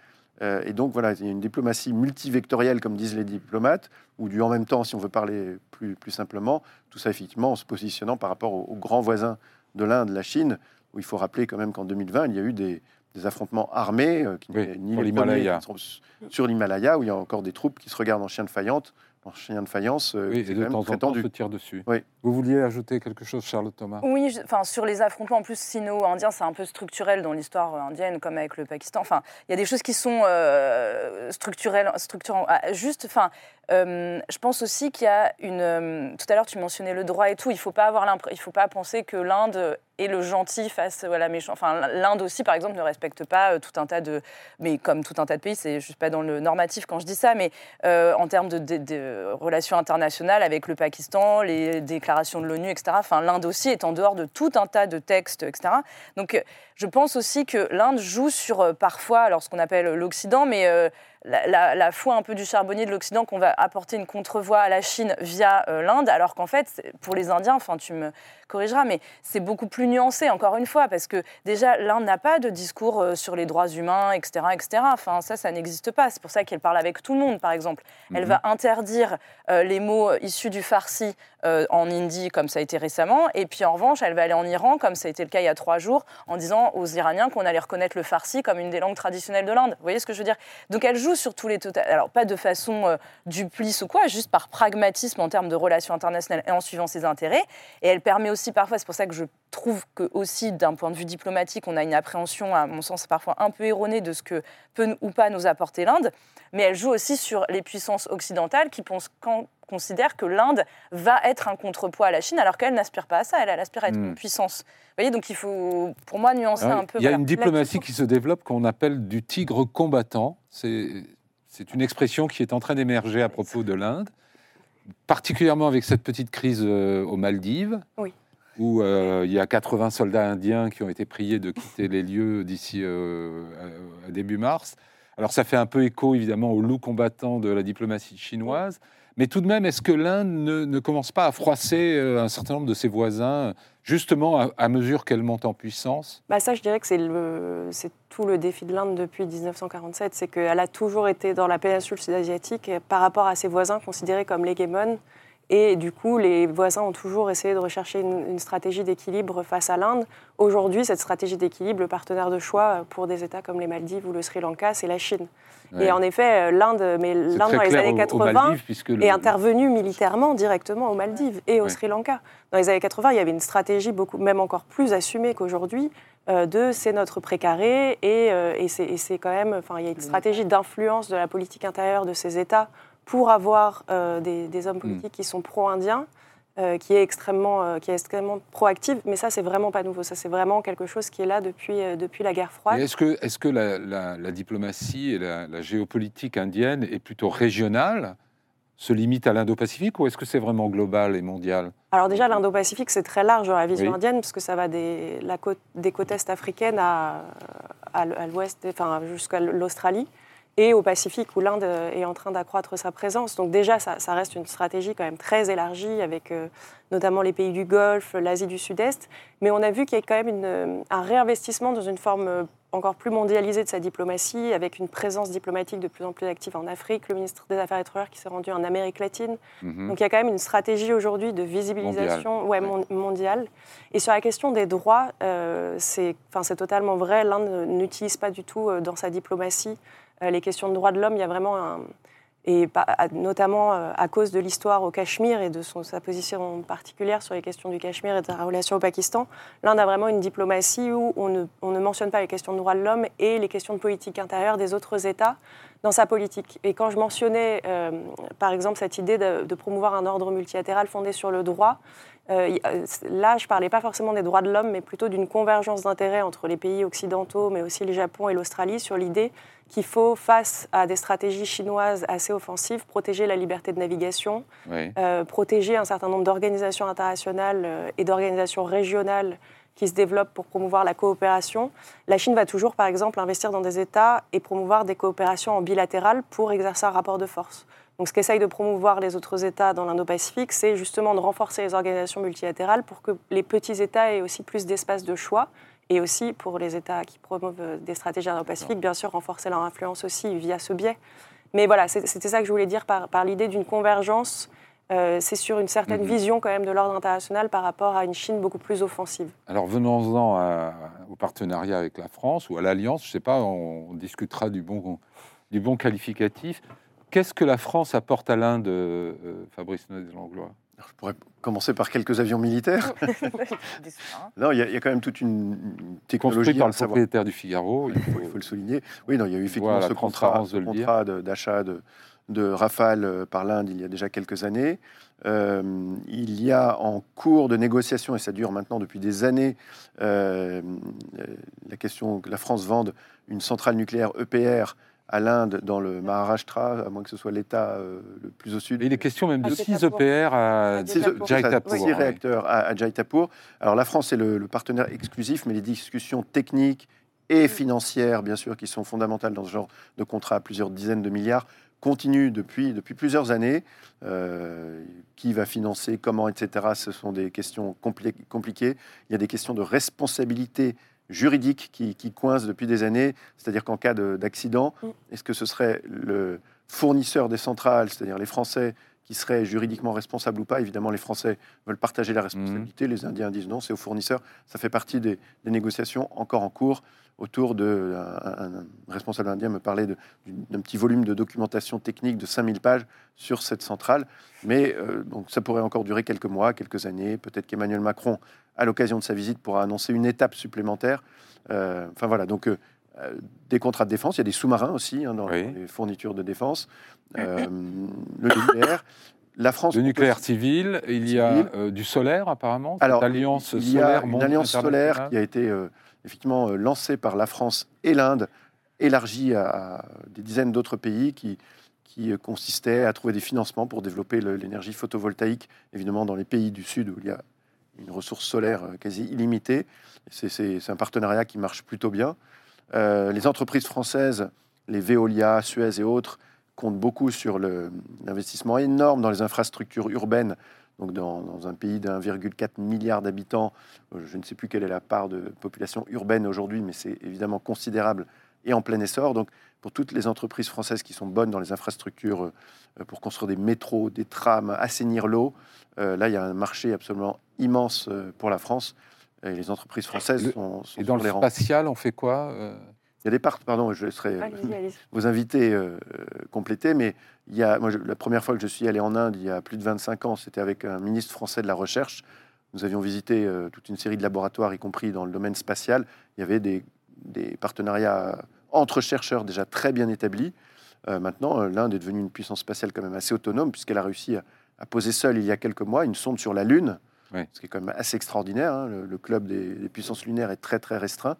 Euh, et donc voilà, il y a une diplomatie multivectorielle, comme disent les diplomates, ou du en même temps, si on veut parler plus, plus simplement, tout ça effectivement en se positionnant par rapport aux, aux grands voisins de l'Inde, la Chine, où il faut rappeler quand même qu'en 2020, il y a eu des, des affrontements armés, qui Oui, n'étaient ni pour les l'Himalaya. premiers qui sont sur l'Himalaya, où il y a encore des troupes qui se regardent en chien de faïence, en chien de faïence, euh, Oui, c'est et quand de même temps très en temps, tendu. se tire dessus. Oui. Vous vouliez ajouter quelque chose, Charlotte Thomas? Oui, je- enfin sur les affrontements en plus sino-indiens, c'est un peu structurel dans l'histoire euh, indienne, comme avec le Pakistan. Enfin, il y a des choses qui sont euh, structurelles, structurantes. Ah, Juste, enfin, euh, je pense aussi qu'il y a une. euh, tout à l'heure, tu mentionnais le droit et tout. Il faut pas avoir l'impr- il faut pas penser que l'Inde est le gentil face à la méchante. Enfin, l'Inde aussi, par exemple, ne respecte pas euh, tout un tas de. Mais comme tout un tas de pays, c'est je suis pas dans le normatif quand je dis ça, mais euh, en termes de, relations internationales avec le Pakistan, les déclarations de l'ONU, etc. Enfin, l'Inde aussi est en dehors de tout un tas de textes, etc. Donc, euh, je pense aussi que l'Inde joue sur euh, parfois, alors ce qu'on appelle l'Occident, mais euh, la, foi un peu du charbonnier de l'Occident qu'on va apporter une contrevoix à la Chine via euh, l'Inde, alors qu'en fait, pour les Indiens, enfin, tu me corrigeras, mais c'est beaucoup plus nuancé, encore une fois, parce que déjà, l'Inde n'a pas de discours euh, sur les droits humains, etc., etc. Enfin, ça, ça n'existe pas. C'est pour ça qu'elle parle avec tout le monde, par exemple. Elle Mhm. va interdire euh, les mots issus du farsi euh, en hindi, comme ça a été récemment, et puis en revanche, elle va aller en Iran, comme ça a été le cas il y a trois jours, en disant aux Iraniens qu'on allait reconnaître le farsi comme une des langues traditionnelles de l'Inde. Vous voyez ce que je veux dire? Donc elle joue sur tous les total. Alors pas de façon euh, duplice ou quoi, juste par pragmatisme en termes de relations internationales et en suivant ses intérêts. Et elle permet aussi parfois, c'est pour ça que je trouve que aussi d'un point de vue diplomatique, on a une appréhension, à mon sens, parfois un peu erronée de ce que peut ou pas nous apporter l'Inde. Mais elle joue aussi sur les puissances occidentales qui pensent quand considèrent que l'Inde va être un contrepoids à la Chine, alors qu'elle n'aspire pas à ça, elle, elle aspire à être Hmm. une puissance. Vous voyez, donc il faut, pour moi, nuancer Ah, un peu. Il y a voilà. une diplomatie qui se développe qu'on appelle du tigre combattant. C'est c'est une expression qui est en train d'émerger à propos de l'Inde, particulièrement avec cette petite crise euh, aux Maldives, Oui. Où euh, il y a 80 soldats indiens qui ont été priés de quitter les lieux d'ici euh, à- début mars. Alors ça fait un peu écho évidemment au loup combattant de la diplomatie chinoise, mais tout de même, est-ce que l'Inde ne, commence pas à froisser euh, un certain nombre de ses voisins, justement à, mesure qu'elle monte en puissance? Bah ça, je dirais que c'est tout le défi de l'Inde depuis 1947, c'est qu'elle a toujours été dans la péninsule sud-asiatique par rapport à ses voisins considérés comme l'hégémone. Et du coup, les voisins ont toujours essayé de rechercher une, une stratégie d'équilibre face à l'Inde. Aujourd'hui, cette stratégie d'équilibre, le partenaire de choix pour des États comme les Maldives ou le Sri Lanka, c'est la Chine. Ouais. Et en effet, l'Inde, mais l'Inde dans les années aux- aux 80 Maldives, puisque le- est intervenue militairement directement aux Maldives et au Ouais. Sri Lanka. Dans les années 80, il y avait une stratégie beaucoup, même encore plus assumée qu'aujourd'hui, euh, de c'est notre précaré et, euh, et c'est quand même, enfin, il y a une stratégie d'influence de la politique intérieure de ces États pour avoir euh, des, des hommes politiques qui sont pro-indiens. euh, qui, est extrêmement, euh, qui est extrêmement proactive, mais ça, c'est vraiment pas nouveau. Ça, c'est vraiment quelque chose qui est là depuis, euh, depuis la guerre froide. Est-ce que, est que la, la- la diplomatie et la, la géopolitique indienne est plutôt régionale, se limite à l'Indo-Pacifique, ou est-ce que c'est vraiment global et mondial? Alors déjà, l'Indo-Pacifique, c'est très large dans la vision Oui. indienne, parce que ça va des, la côte, des côtes est africaines à, à l'ouest, enfin jusqu'à l'Australie, et au Pacifique, où l'Inde euh, est en train d'accroître sa présence. Donc déjà, ça, ça reste une stratégie quand même très élargie, avec euh, notamment les pays du Golfe, l'Asie du Sud-Est. Mais on a vu qu'il y a quand même une, euh, un réinvestissement dans une forme encore plus mondialisée de sa diplomatie, avec une présence diplomatique de plus en plus active en Afrique, le ministre des Affaires étrangères qui s'est rendu en Amérique latine. Mhm. Donc il y a quand même une stratégie aujourd'hui de visibilisation ouais, mon- mondiale. Et sur la question des droits, euh, c'est totalement vrai. L'Inde n'utilise pas du tout euh, dans sa diplomatie les questions de droits de l'homme. Il y a vraiment un. Et notamment euh, à cause de l'histoire au Cachemire et de sa position particulière sur les questions du Cachemire et de sa relation au Pakistan, l'Inde a vraiment une diplomatie où on ne, on ne mentionne pas les questions de droits de l'homme et les questions de politique intérieure des autres États dans sa politique. Et quand je mentionnais, euh, par exemple, cette idée de, promouvoir un ordre multilatéral fondé sur le droit, euh, euh, là, je ne parlais pas forcément des droits de l'homme, mais plutôt d'une convergence d'intérêts entre les pays occidentaux, mais aussi le Japon et l'Australie, sur l'idée qu'il faut, face à des stratégies chinoises assez offensives, protéger la liberté de navigation, Oui. euh, protéger un certain nombre d'organisations internationales euh, et d'organisations régionales qui se développent pour promouvoir la coopération. La Chine va toujours, par exemple, investir dans des États et promouvoir des coopérations en bilatéral pour exercer un rapport de force. Donc, ce qu'essayent de promouvoir les autres États dans l'Indo-Pacifique, c'est justement de renforcer les organisations multilatérales pour que les petits États aient aussi plus d'espace de choix et aussi pour les États qui promeuvent des stratégies indo-pacifiques, bien sûr, renforcer leur influence aussi via ce biais. Mais voilà, c'était ça que je voulais dire par, par l'idée d'une convergence. Euh, c'est sur une certaine Mhm. vision quand même de l'ordre international par rapport à une Chine beaucoup plus offensive. Alors venons-en au partenariat avec la France ou à l'alliance, je ne sais pas, on, on discutera du bon, du bon qualificatif. Qu'est-ce que la France apporte à l'Inde, euh, Fabrice Nodez-Langlois Alors, Je pourrais commencer par quelques avions militaires. Soins. Non, il y, a- il y a quand même toute une, technologie par le propriétaire du Figaro. il faut, faut- il faut le souligner. Oui, non, il y a eu effectivement Voilà, ce contrat, ce contrat d'achat de, de Rafale euh, par l'Inde il y a déjà quelques années. Euh, il y a en cours de négociation, et ça dure maintenant depuis des années, euh, euh, la question que la France vende une centrale nucléaire EPR à l'Inde dans le Maharashtra, à moins que ce soit l'État euh, le plus au sud. Et il est question même de À 6 Jaipur. EPR à Jaipur. Jaipur. six ouais. réacteurs à, à Jaipur. Alors la France est le, le partenaire exclusif, mais les discussions techniques et financières, bien sûr, qui sont fondamentales dans ce genre de contrat à plusieurs dizaines de milliards, continuent depuis, depuis plusieurs années. Euh, qui va financer, comment, etc. Ce sont des questions compli- compliquées. Il y a des questions de responsabilité juridique qui, qui coincent depuis des années. C'est-à-dire qu'en cas de- d'accident, Mm. est-ce que ce serait le fournisseur des centrales, c'est-à-dire les Français, qui seraient juridiquement responsables ou pas? Évidemment, les Français veulent partager la responsabilité. Les Indiens disent non, c'est aux fournisseurs. Ça fait partie des, des négociations encore en cours autour de... Un, un- responsable indien me parlait d'un petit volume de documentation technique de 5000 pages sur cette centrale. Mais euh, donc, ça pourrait encore durer quelques mois, quelques années. Peut-être qu'Emmanuel Macron, à l'occasion de sa visite, pourra annoncer une étape supplémentaire. Euh, enfin voilà, donc euh, des contrats de défense. Il y a des sous-marins aussi hein, dans Oui. les fournitures de défense. Euh, le nucléaire. La France. Le nucléaire civil, il y a euh, du solaire apparemment. Cette Alors, alliance il y a solaire une alliance solaire qui a été euh, effectivement euh, lancée par la France et l'Inde, élargie à, à des dizaines d'autres pays qui, qui consistait à trouver des financements pour développer l'énergie photovoltaïque, évidemment dans les pays du Sud où il y a une ressource solaire quasi illimitée. C'est- un partenariat qui marche plutôt bien. Les entreprises françaises les Veolia, Suez et autres comptent beaucoup sur l'investissement énorme dans les infrastructures urbaines. Donc dans, un pays d'1,4 milliard d'habitants, euh, je ne sais plus quelle est la part de population urbaine aujourd'hui, mais c'est évidemment considérable et en plein essor. Donc pour toutes les entreprises françaises qui sont bonnes dans les infrastructures, euh, pour construire des métros, des trams, assainir l'eau, euh, là il y a un marché absolument immense pour la France. Et les entreprises françaises sont, sont Et dans le spatial, on fait quoi il y a des parts, pardon, je laisserai vos invités euh, compléter, mais il y a, moi, la première fois que je suis allé en Inde, il y a plus de 25 ans, c'était avec un ministre français de la Recherche. Nous avions visité euh, toute une série de laboratoires, y compris dans le domaine spatial. Il y avait des, partenariats entre chercheurs déjà très bien établis. Euh, maintenant, l'Inde est devenue une puissance spatiale quand même assez autonome, puisqu'elle a réussi à, poser seule, il y a quelques mois, une sonde sur la Lune, ce qui est quand même assez extraordinaire. Hein. Le, club des, des puissances lunaires est très très restreint.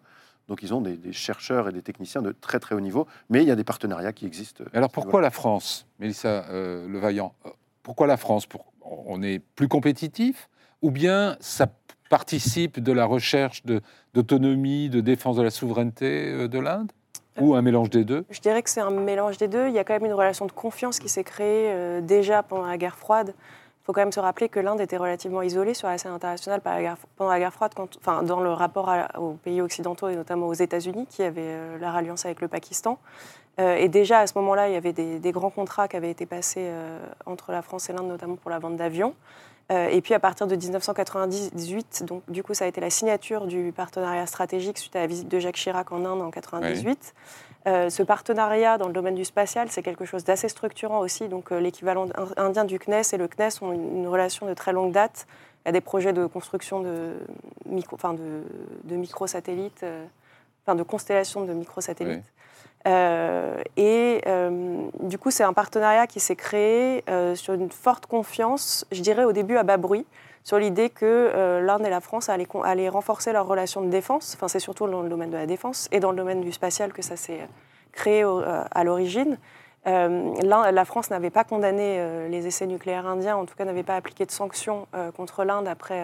Donc ils ont des, chercheurs et des techniciens de très très haut niveau, mais il y a des partenariats qui existent. Alors pourquoi la France, Mélissa euh, Levaillant euh, Pourquoi la France On est plus compétitif ou bien ça participe de la recherche d'autonomie, de, défense de la souveraineté euh, de l'Inde ou un mélange des deux? Je dirais que c'est un mélange des deux. Il y a quand même une relation de confiance qui s'est créée déjà pendant la guerre froide il faut quand même se rappeler que l'Inde était relativement isolée sur la scène internationale pendant la guerre froide, enfin, dans le rapport aux pays occidentaux et notamment aux États-Unis, qui avaient euh, leur alliance avec le Pakistan. Euh, et déjà à ce moment-là, il y avait des, grands contrats qui avaient été passés euh, entre la France et l'Inde, notamment pour la vente d'avions. et puis à partir de 1998, donc du coup ça a été la signature du partenariat stratégique suite à la visite de Jacques Chirac en Inde en 1998. Euh, ce partenariat dans le domaine du spatial, c'est quelque chose d'assez structurant aussi. Donc, euh, l'équivalent indien du CNES et le CNES ont une, relation de très longue date. Il y a des projets de construction de, micro, enfin de, de microsatellites, euh, enfin de constellations de microsatellites. et du coup, c'est un partenariat qui s'est créé sur une forte confiance, je dirais au début à bas bruit sur l'idée que euh, l'Inde et la France allaient, renforcer leurs relations de défense. Enfin, c'est surtout dans le domaine de la défense et dans le domaine du spatial que ça s'est créé euh, à l'origine. Euh, la France n'avait pas condamné les essais nucléaires indiens, en tout cas n'avait pas appliqué de sanctions contre l'Inde après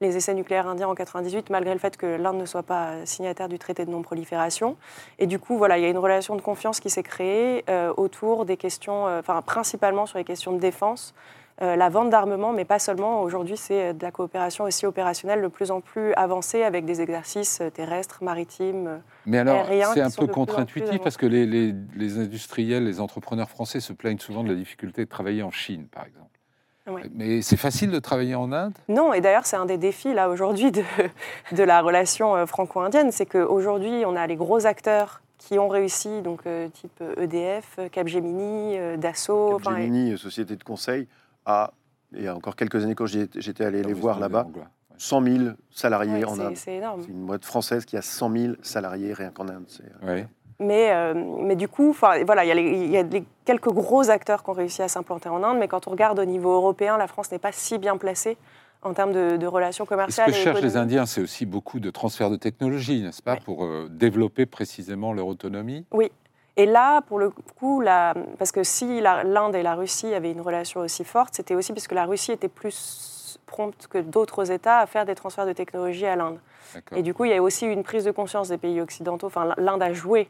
les essais nucléaires indiens en 98, malgré le fait que l'Inde ne soit pas signataire du traité de non-prolifération. Et du coup, voilà, il y a une relation de confiance qui s'est créée autour des questions, enfin principalement sur les questions de défense, euh, la vente d'armement, mais pas seulement. Aujourd'hui, c'est de la coopération aussi opérationnelle de plus en plus avancée avec des exercices euh, terrestres, maritimes, euh, mais alors, c'est un peu contre-intuitif parce que les, industriels, les entrepreneurs français se plaignent souvent de la difficulté de travailler en Chine, par exemple. Mais c'est facile de travailler en Inde? Non, et d'ailleurs, c'est un des défis, là, aujourd'hui, de, de la relation franco-indienne. C'est qu'aujourd'hui, on a les gros acteurs qui ont réussi, donc type EDF, Capgemini, Dassault. Capgemini, société de conseil, à, il y a encore quelques années quand j'étais allé les voir là-bas, 100 000 salariés en Inde. C'est énorme. C'est une boîte française qui a 100 000 salariés rien qu'en Inde. Euh, mais, euh, mais du coup, voilà, il y a, il y a quelques gros acteurs qui ont réussi à s'implanter en Inde, mais quand on regarde au niveau européen, la France n'est pas si bien placée en termes de, relations commerciales. Ce que cherchent les Indiens, c'est aussi beaucoup de transfert de technologie, n'est-ce pas, pour euh, développer précisément leur autonomie Oui, et là, pour le coup, la, parce que si l'Inde et la Russie avaient une relation aussi forte, c'était aussi parce que la Russie était plus prompte que d'autres États à faire des transferts de technologie à l'Inde. Et du coup, il y a aussi une prise de conscience des pays occidentaux. Enfin, l'Inde a joué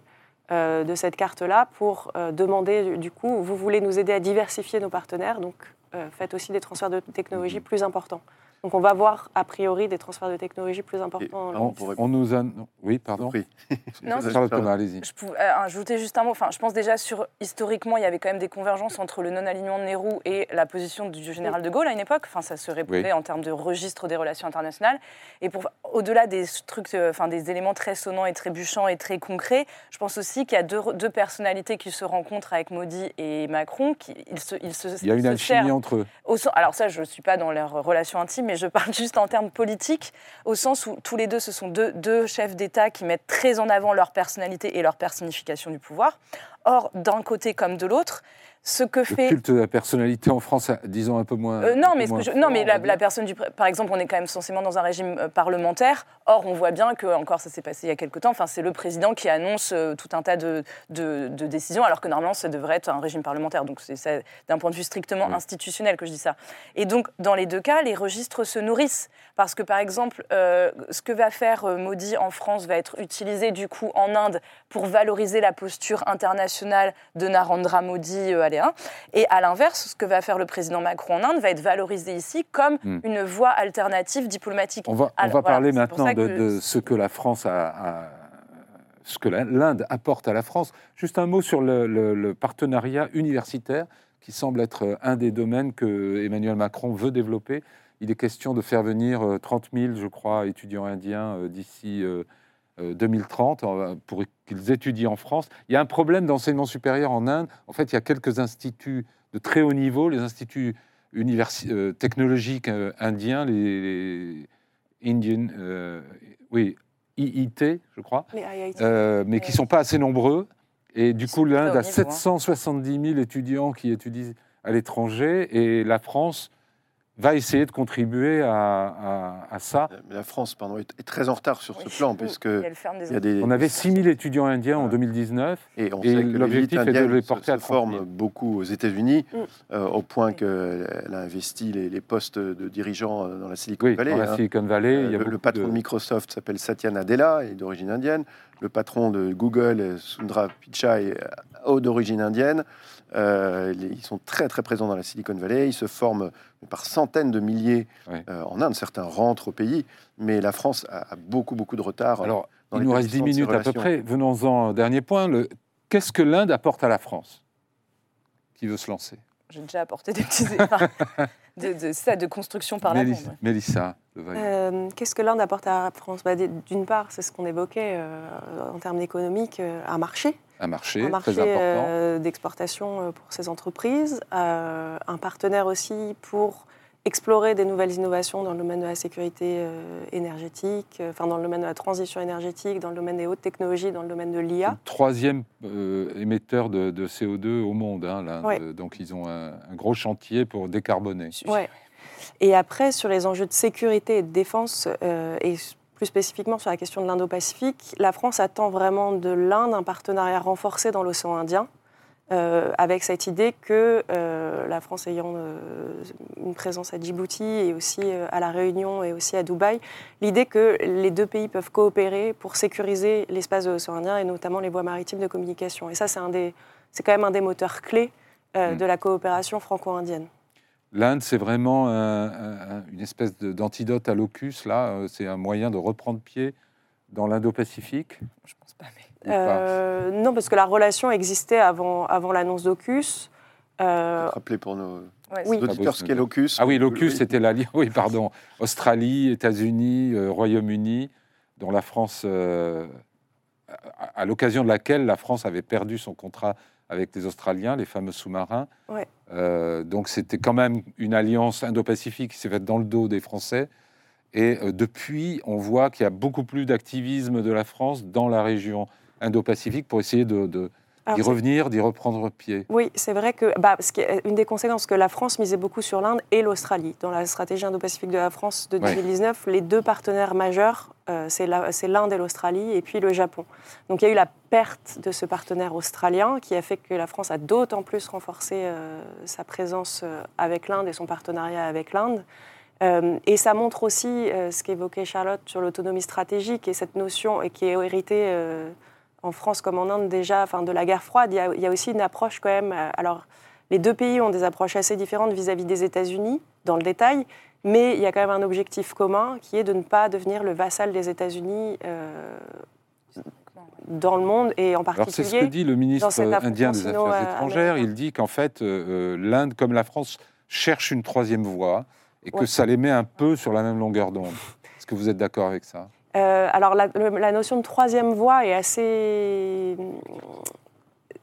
euh, de cette carte-là pour euh, demander, du coup, vous voulez nous aider à diversifier nos partenaires, donc euh, faites aussi des transferts de technologie mhm. plus importants. Donc on va voir a priori des transferts de technologie plus importants. on, nous a... Oui, pardon. Oui. non, allez-y. Je pouvais euh, ajouter juste un mot. Enfin, je pense déjà sur historiquement, il y avait quand même des convergences entre le non-alignement de Nehru et la position du général de Gaulle à une époque. Enfin, ça se répondait en termes de registre des relations internationales. Et pour au-delà des trucs, euh, enfin des éléments très sonnants et trébuchants et très concrets, je pense aussi qu'il y a deux, deux, personnalités qui se rencontrent avec Modi et Macron. Qui, ils se, ils se, il y a une alchimie entre eux. alors ça, je ne suis pas dans leur relation intime, mais je parle juste en termes politiques, au sens où tous les deux, ce sont deux, deux chefs d'État qui mettent très en avant leur personnalité et leur personnification du pouvoir. Or, d'un côté comme de l'autre, ce que Le fait culte de la personnalité en France, disons un peu moins. Euh, non, mais, moins je- non, mais la, personne du. Par exemple, on est quand même censément dans un régime euh, parlementaire. Or, on voit bien que, encore, ça s'est passé il y a quelque temps, enfin, c'est le président qui annonce euh, tout un tas de, de- de décisions, alors que normalement, ça devrait être un régime parlementaire. Donc, c'est d'un point de vue strictement Oui. institutionnel que je dis ça. Et donc, dans les deux cas, les registres se nourrissent. Parce que, par exemple, euh, ce que va faire euh, Modi en France va être utilisé, du coup, en Inde pour valoriser la posture internationale de Narendra Modi euh, hein. Et à l'inverse, ce que va faire le président Macron en Inde va être valorisé ici comme Hmm. une voie alternative diplomatique. On va, parler maintenant de, ce que la France ce que l'Inde apporte à la France. Juste un mot sur le, partenariat universitaire, qui semble être un des domaines que Emmanuel Macron veut développer. Il est question de faire venir euh, 30 000, je crois, étudiants indiens euh, d'ici euh, euh, 2030 euh, pour qu'ils étudient en France. Il y a un problème d'enseignement supérieur en Inde. En fait, il y a quelques instituts de très haut niveau, les instituts euh, technologiques euh, indiens, les, les Indian, euh, oui, IIT, je crois, IIT. euh, mais qui ne sont pas assez nombreux. Et du coup, l'Inde a niveau, hein. 770 000 étudiants qui étudient à l'étranger et la France va essayer de contribuer à, à- à ça. La France pardon, est, très en retard sur ce Oui. plan, puisque il y a des, On avait 6 000 étudiants indiens en Ouais. 2019. Et on Et sait que l'objectif est de les se- porter à se 30 000. forme beaucoup aux États-Unis, Mm. euh, au point qu'elle a investi les, les postes de dirigeants euh, dans la Silicon Oui, Valley. dans la hein. Silicon Valley, Euh, il y a le, patron de... de- Microsoft s'appelle Satya Nadella, il est d'origine indienne. Le patron de Google, Sundar Pichai, est d'origine indienne. Euh, ils sont très très présents dans la Silicon Valley. Ils se forment par centaines de milliers Ouais. euh, en Inde. Certains rentrent au pays, mais la France a, a beaucoup beaucoup de retard. Alors, dans il nous reste 10 l'établissement de ces minutes à peu près. Venons-en, dernier point. le- Qu'est-ce que l'Inde apporte à la France Qui veut se lancer? J'ai déjà apporté des petits. de, de, ça, de construction par la Mélis- bombe. Mélissa. Euh, Qu'est-ce que l'Inde apporte à la France? Bah, D'une part, c'est ce qu'on évoquait euh, en termes économiques, euh, un marché, un marché, un marché très important. d'exportation pour ces entreprises, euh, un partenaire aussi pour explorer des nouvelles innovations dans le domaine de la sécurité euh, énergétique, euh, enfin dans le domaine de la transition énergétique, dans le domaine des hautes technologies, dans le domaine de l'IA. troisième euh, émetteur de, de CO2 au monde. hein. Ouais. Donc, ils ont un, un gros chantier pour décarboner. Ouais. Et après, sur les enjeux de sécurité et de défense, euh, et plus spécifiquement sur la question de l'Indo-Pacifique, la France attend vraiment de l'Inde un partenariat renforcé dans l'océan Indien, euh, avec cette idée que euh, la France ayant euh, une présence à Djibouti et aussi euh, à La Réunion et aussi à Dubaï, l'idée que les deux pays peuvent coopérer pour sécuriser l'espace de l'océan Indien et notamment les voies maritimes de communication. Et ça, c'est un des- c'est quand même un des moteurs clés euh, Mm. de la coopération franco-indienne. L'Inde, c'est vraiment un- un- une espèce de- d'antidote à l'OCUS. Là, c'est un moyen de reprendre pied dans l'Indo-Pacifique. Je Euh, non, parce que la relation existait avant, avant l'annonce d'Ocus. Euh, Rappeler pour nos Ouais, Oui. auditeurs ce qu'est l'OCUS. Ah oui, l'OCUS, Oui. c'était la Oui, pardon. Australie, États-Unis, euh, Royaume-Uni, dont la France, euh, à, à l'occasion de laquelle la France avait perdu son contrat avec les Australiens, les fameux sous-marins. Ouais. Euh, donc c'était quand même une alliance indo-pacifique qui s'est faite dans le dos des Français. Et euh, depuis, on voit qu'il y a beaucoup plus d'activisme de la France dans la région indo-pacifique pour essayer de, de- alors, d'y revenir, d'y reprendre pied. oui, c'est vrai que bah, ce qui est une des conséquences que la France misait beaucoup sur l'Inde et l'Australie. Dans la stratégie indo-pacifique de la France de Ouais. 2019, les deux partenaires majeurs, euh, c'est l'Inde et l'Australie, et puis le Japon. Donc il y a eu la perte de ce partenaire australien qui a fait que la France a d'autant plus renforcé euh, sa présence euh, avec l'Inde et son partenariat avec l'Inde. Euh, et ça montre aussi ce qu'évoquait Charlotte sur l'autonomie stratégique et cette notion et qui est héritée en France comme en Inde déjà, enfin de la guerre froide. Il y a, il y a aussi une approche quand même. euh, alors, les deux pays ont des approches assez différentes vis-à-vis des États-Unis dans le détail, mais il y a quand même un objectif commun qui est de ne pas devenir le vassal des États-Unis euh, dans le monde et en Alors c'est ce que particulier. dit le ministre indien des Affaires euh, étrangères. Il dit qu'en fait, euh, l'Inde, comme la France, cherche une troisième voie et que Ouais. ça les met un peu sur la même longueur d'onde. Est-ce que vous êtes d'accord avec ça? Euh, alors la, notion de troisième voie est assez hum,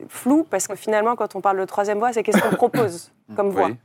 floue parce que finalement, quand on parle de troisième voie, c'est qu'est-ce qu'on propose comme voie. Oui.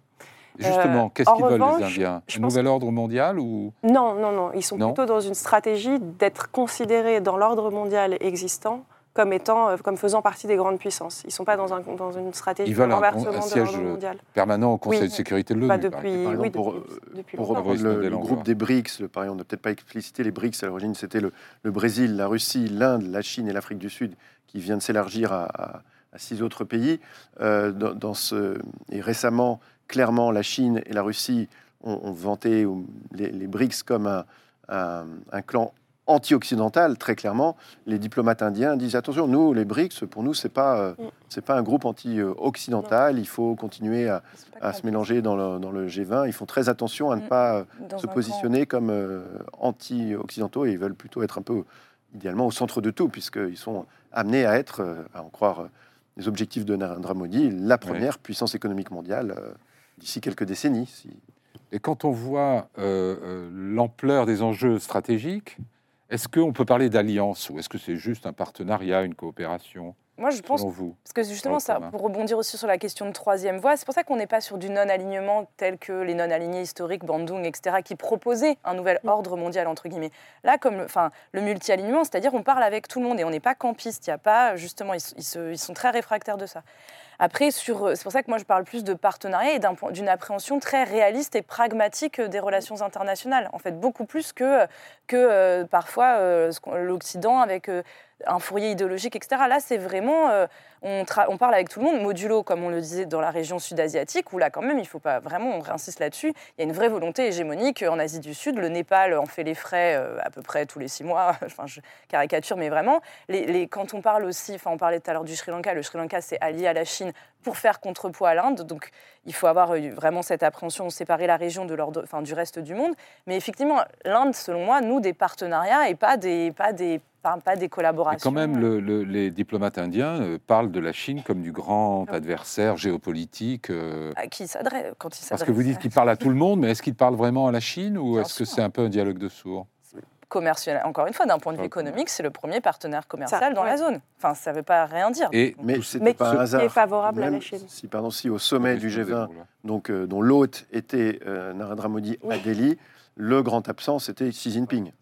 Justement, Euh, qu'est-ce qu'ils veulent revanche, les Indiens Un nouvel ordre mondial ou Non, non, non. Ils sont Non. plutôt dans une stratégie d'être considérés dans l'ordre mondial existant comme, étant, euh, comme faisant partie des grandes puissances. Ils ne sont pas dans, un, dans une stratégie de un- renversement un de siège, euh, mondial. Permanent au Conseil Oui. de sécurité de l'ONU. Pas par depuis. Par exemple, oui, pour, depuis, euh, depuis Pour Fabrice le, le groupe des BRICS, le, par exemple, on n'a peut-être pas explicité les BRICS, à l'origine c'était le, le Brésil, la Russie, l'Inde, la Chine et l'Afrique du Sud qui vient de s'élargir à, à- à six autres pays. Euh, dans, dans ce, et récemment, clairement, la Chine et la Russie ont, ont vanté les, les BRICS comme un, un- un clan anti-occidental, très clairement. Les diplomates indiens disent attention, nous, les BRICS, pour nous, c'est pas, euh, Mm. c'est pas un groupe anti-occidental. Il faut continuer à, à se mélanger dans le, dans le G20. Ils font très attention à ne Mm. pas euh, Dans se positionner comme euh, anti-occidentaux et ils veulent plutôt être un peu, idéalement, au centre de tout, puisqu'ils sont amenés à être, euh, à en croire les objectifs de Narendra Modi, la première puissance économique mondiale euh, d'ici quelques décennies. si- Et quand on voit euh, euh, l'ampleur des enjeux stratégiques, est-ce qu'on peut parler d'alliance ou est-ce que c'est juste un partenariat, une coopération, Moi, je pense vous Parce que justement, ça, commun? pour rebondir aussi sur la question de troisième voie, c'est pour ça qu'on n'est pas sur du non-alignement tel que les non-alignés historiques, Bandung, etc., qui proposaient un nouvel ordre mondial, entre guillemets. Là, comme le, enfin, le multi-alignement, c'est-à-dire on parle avec tout le monde et on n'est pas campiste. Il y a pas, justement, ils, ils se- ils sont très réfractaires de ça. Après, sur- c'est pour ça que moi je parle plus de partenariat et d'une appréhension très réaliste et pragmatique des relations internationales. En fait, beaucoup plus que, euh, parfois euh, l'Occident avec euh, un fourrier idéologique, etc. Là, c'est vraiment, euh, on, parle avec tout le monde, modulo, comme on le disait dans la région sud-asiatique, où là, quand même, il faut pas vraiment, on insiste là-dessus, il y a une vraie volonté hégémonique en Asie du Sud. Le Népal en fait les frais euh, à peu près tous les six mois. enfin, je caricature, mais vraiment, les, les- quand on parle aussi, enfin, on parlait tout à l'heure du Sri Lanka, le Sri Lanka s'est allié à la Chine pour faire contrepoids à l'Inde, donc il faut avoir euh, vraiment cette appréhension, séparer la région de leur, enfin, du reste du monde. Mais effectivement, l'Inde, selon moi, nous des partenariats et pas des, pas des, pas, pas des Mais collaborations. quand même, le- le- les diplomates indiens euh, parlent de la Chine comme du grand Ah. adversaire géopolitique. euh, à qui s'adresse quand ils parce s'adressent que vous dites qu'ils parlent à tout le monde, mais est-ce qu'ils parlent vraiment à la Chine ou est-ce que c'est un peu un dialogue de sourds? Commercial. Encore une fois, d'un point de vue économique, c'est le premier partenaire commercial Ça, dans ouais. la zone. Enfin, ça ne veut pas rien dire. Et Mais tout- c'était Mais pas qui- un qui hasard. est favorable à Même la Chine. Si, pardon, si au sommet du question G20, déroule. donc, euh, dont l'hôte était euh, Narendra Modi à. Delhi, le grand absent, c'était Xi Jinping.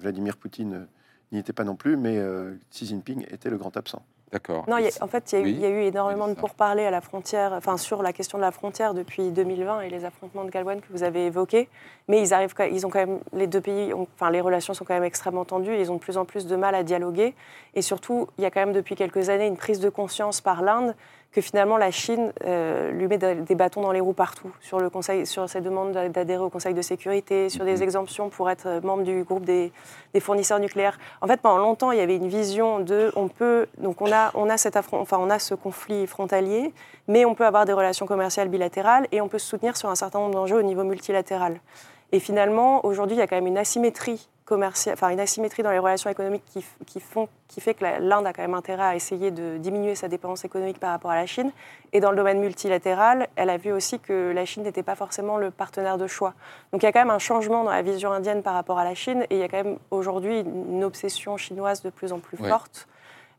Vladimir Poutine n'y était pas non plus, mais euh, Xi Jinping était le grand absent. D'accord. Non, a- en fait, il y, a eu- Oui. il y a eu énormément de pourparlers à la frontière, enfin sur la question de la frontière depuis 2020 et les affrontements de Galwan que vous avez évoqués. Mais ils arrivent, ils ont quand même les deux pays, ont- enfin les relations sont quand même extrêmement tendues. et Ils ont de plus en plus de mal à dialoguer. Et surtout, il y a quand même depuis quelques années une prise de conscience par l'Inde que finalement la Chine euh, lui met des bâtons dans les roues partout sur le conseil, sur ses demandes d'adhérer au Conseil de sécurité, sur des Mhm. exemptions pour être euh, membre du groupe des, des fournisseurs nucléaires. En fait, pendant longtemps, il y avait une vision de, on peut, donc on a, on a cet affront, enfin on a ce conflit frontalier, mais on peut avoir des relations commerciales bilatérales et on peut se soutenir sur un certain nombre d'enjeux au niveau multilatéral. Et finalement, aujourd'hui, il y a quand même une asymétrie commerciale, enfin une asymétrie dans les relations économiques qui, f- qui font, qui fait que l'Inde a quand même intérêt à essayer de diminuer sa dépendance économique par rapport à la Chine. Et dans le domaine multilatéral, elle a vu aussi que la Chine n'était pas forcément le partenaire de choix. Donc il y a quand même un changement dans la vision indienne par rapport à la Chine, et il y a quand même aujourd'hui une obsession chinoise de plus en plus Ouais. forte.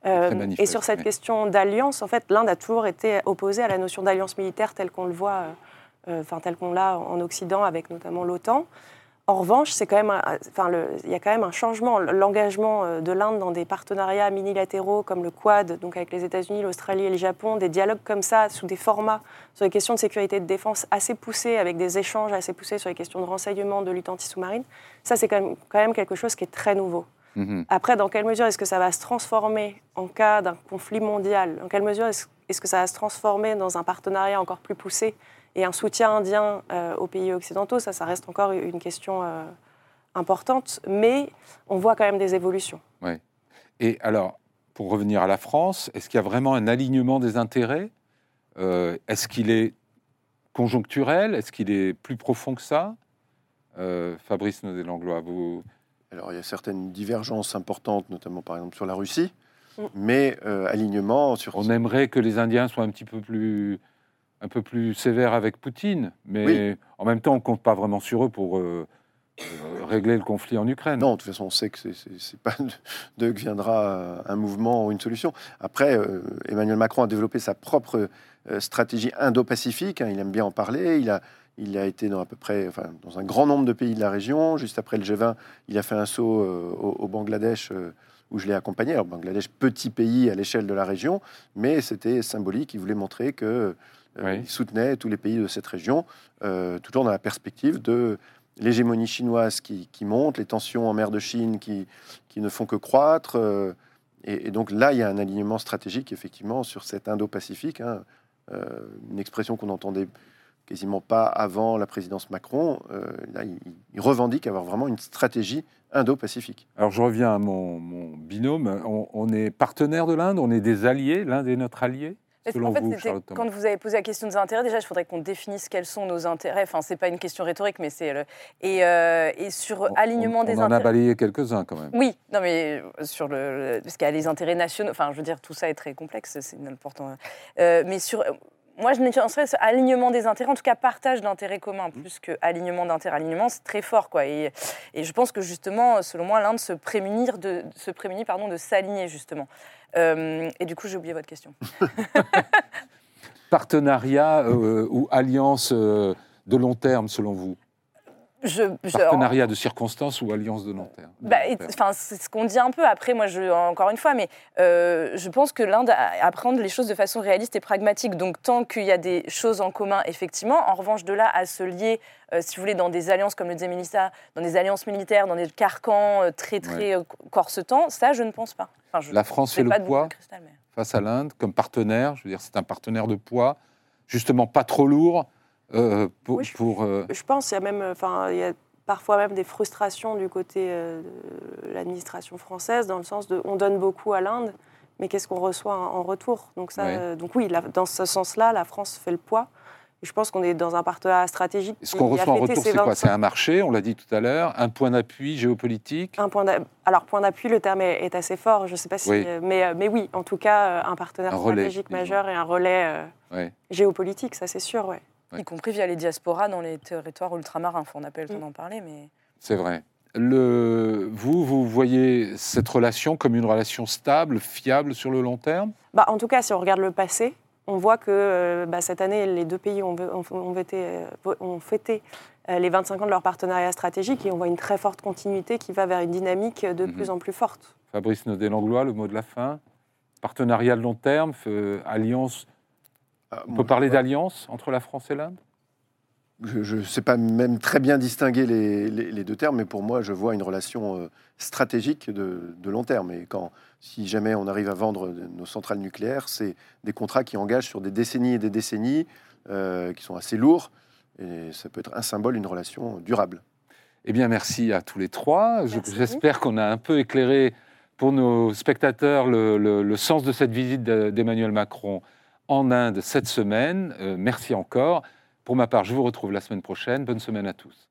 Euh, et sur cette question d'alliance, en fait, l'Inde a toujours été opposée à la notion d'alliance militaire telle qu'on le voit, euh, euh, enfin telle qu'on l'a en Occident avec notamment l'OTAN. En revanche, c'est quand même, un- enfin, le- il y a quand même un changement. L'engagement euh, de l'Inde dans des partenariats minilatéraux comme le Quad, donc avec les États-Unis, l'Australie et le Japon, des dialogues comme ça, sous des formats sur les questions de sécurité et de défense assez poussés, avec des échanges assez poussés sur les questions de renseignement, de lutte anti-sous-marine, ça c'est quand même, quand même quelque chose qui est très nouveau. Mhm. Après, dans quelle mesure est-ce que ça va se transformer en cas d'un conflit mondial? Dans quelle mesure est-ce est-ce que ça va se transformer dans un partenariat encore plus poussé et un soutien indien euh, aux pays occidentaux Ça, ça reste encore une question euh, importante, mais on voit quand même des évolutions. Et alors, pour revenir à la France, est-ce qu'il y a vraiment un alignement des intérêts? Euh, Est-ce qu'il est conjoncturel? Est-ce qu'il est plus profond que ça? Euh, Fabrice Naudet-Langlois, vous... Alors, il y a certaines divergences importantes, notamment par exemple sur la Russie, Mm. mais euh, alignement sur. On aimerait que les Indiens soient un petit peu plus, un peu plus sévères avec Poutine, mais Oui. en même temps, on compte pas vraiment sur eux pour euh, euh, régler le conflit en Ukraine. Non, de toute façon, on sait que c'est- pas de- d'eux que viendra euh, un mouvement ou une solution. Après, euh, Emmanuel Macron a développé sa propre stratégie indo-pacifique. hein, il aime bien en parler. Il a, il a été dans à peu près, enfin, dans un grand nombre de pays de la région. Juste après le G20, il a fait un saut euh, au, au Bangladesh, euh, où je l'ai accompagné. Alors, Bangladesh, petit pays à l'échelle de la région, mais c'était symbolique. Il voulait montrer que euh, il soutenait tous les pays de cette région, euh, toujours dans la perspective de l'hégémonie chinoise qui, monte, les tensions en mer de Chine qui, qui ne font que croître. Euh, et, donc là, il y a un alignement stratégique, effectivement, sur cet Indo-Pacifique, hein, une expression qu'on n'entendait quasiment pas avant la présidence Macron. là, il, revendique avoir vraiment une stratégie Indo-Pacifique. Alors je reviens à mon, binôme. on est partenaire de l'Inde, on est des alliés, l'Inde est notre allié en fait, quand vous avez posé la question des intérêts, déjà, il faudrait qu'on définisse quels sont nos intérêts. Enfin, c'est pas une question rhétorique, mais c'est le... et, euh, et sur alignement des intérêts. On en a balayé quelques-uns quand même. Oui, non, mais sur le, parce qu'il y a les intérêts nationaux. Enfin, je veux dire, tout ça est très complexe, c'est important. Euh, mais sur moi, je nuancerais ce alignement des intérêts, en tout cas partage d'intérêts communs, plus que alignement d'intérêts. Alignement, c'est très fort, quoi. Et, et, je pense que justement, selon moi, l'Inde se prémunir de se prémunit, pardon, de s'aligner justement. Euh, et du coup, j'ai oublié votre question. Partenariat euh, ou alliance euh, de long terme, selon vous? Je, Partenariat de circonstances ou alliance de long terme bah, C'est ce qu'on dit un peu. Après, moi, je, encore une fois, mais je pense que l'Inde apprend les choses de façon réaliste et pragmatique. Donc, tant qu'il y a des choses en commun, effectivement. En revanche, de là à se lier, si vous voulez, dans des alliances, comme le disait Mélissa, dans des alliances militaires, dans des carcans très, très corsetants, ça, je ne pense pas la France fait le poids face à l'Inde comme partenaire. Je veux dire, c'est un partenaire de poids, justement pas trop lourd. Euh, pour, je, pour euh, je, pense, il y a même, enfin, il y a parfois même des frustrations du côté euh, de l'administration française, dans le sens de, on donne beaucoup à l'Inde, mais qu'est-ce qu'on reçoit en retour? Donc ça, donc oui, dans ce sens-là, la France fait le poids. Je pense qu'on est dans un partenariat stratégique. Ce qu'on reçoit en retour, c'est quoi? C'est un marché, on l'a dit tout à l'heure, un point d'appui géopolitique? Un point Alors, point d'appui, le terme est, assez fort, je ne sais pas si. Mais, mais oui, en tout cas, un partenaire stratégique majeur et un relais euh, géopolitique, ça c'est sûr, ouais. Y compris via les diasporas dans les territoires ultramarins. On n'a pas le temps d'en parler, mais. C'est vrai. Le, vous, vous voyez cette relation comme une relation stable, fiable sur le long terme? Bah, En tout cas, si on regarde le passé, on voit que euh, bah, cette année, les deux pays ont, ont, fêté, euh, les 25 ans de leur partenariat stratégique et on voit une très forte continuité qui va vers une dynamique de mhm. plus en plus forte. Fabrice Naudet-Langlois, le mot de la fin. Partenariat de long terme, alliance. Ah, on peut parler d'alliance entre la France et l'Inde? Je ne sais pas même très bien distinguer les, deux termes, mais pour moi, je vois une relation euh, stratégique de, long terme. Et quand, si jamais on arrive à vendre nos centrales nucléaires, c'est des contrats qui engagent sur des décennies et des décennies, euh, qui sont assez lourds, et ça peut être un symbole d'une relation durable. Eh bien, merci à tous les trois. J'espère qu'on a un peu éclairé pour nos spectateurs le, sens de cette visite d'Emmanuel Macron en Inde cette semaine. Euh, merci encore. Pour ma part, je vous retrouve la semaine prochaine. Bonne semaine à tous.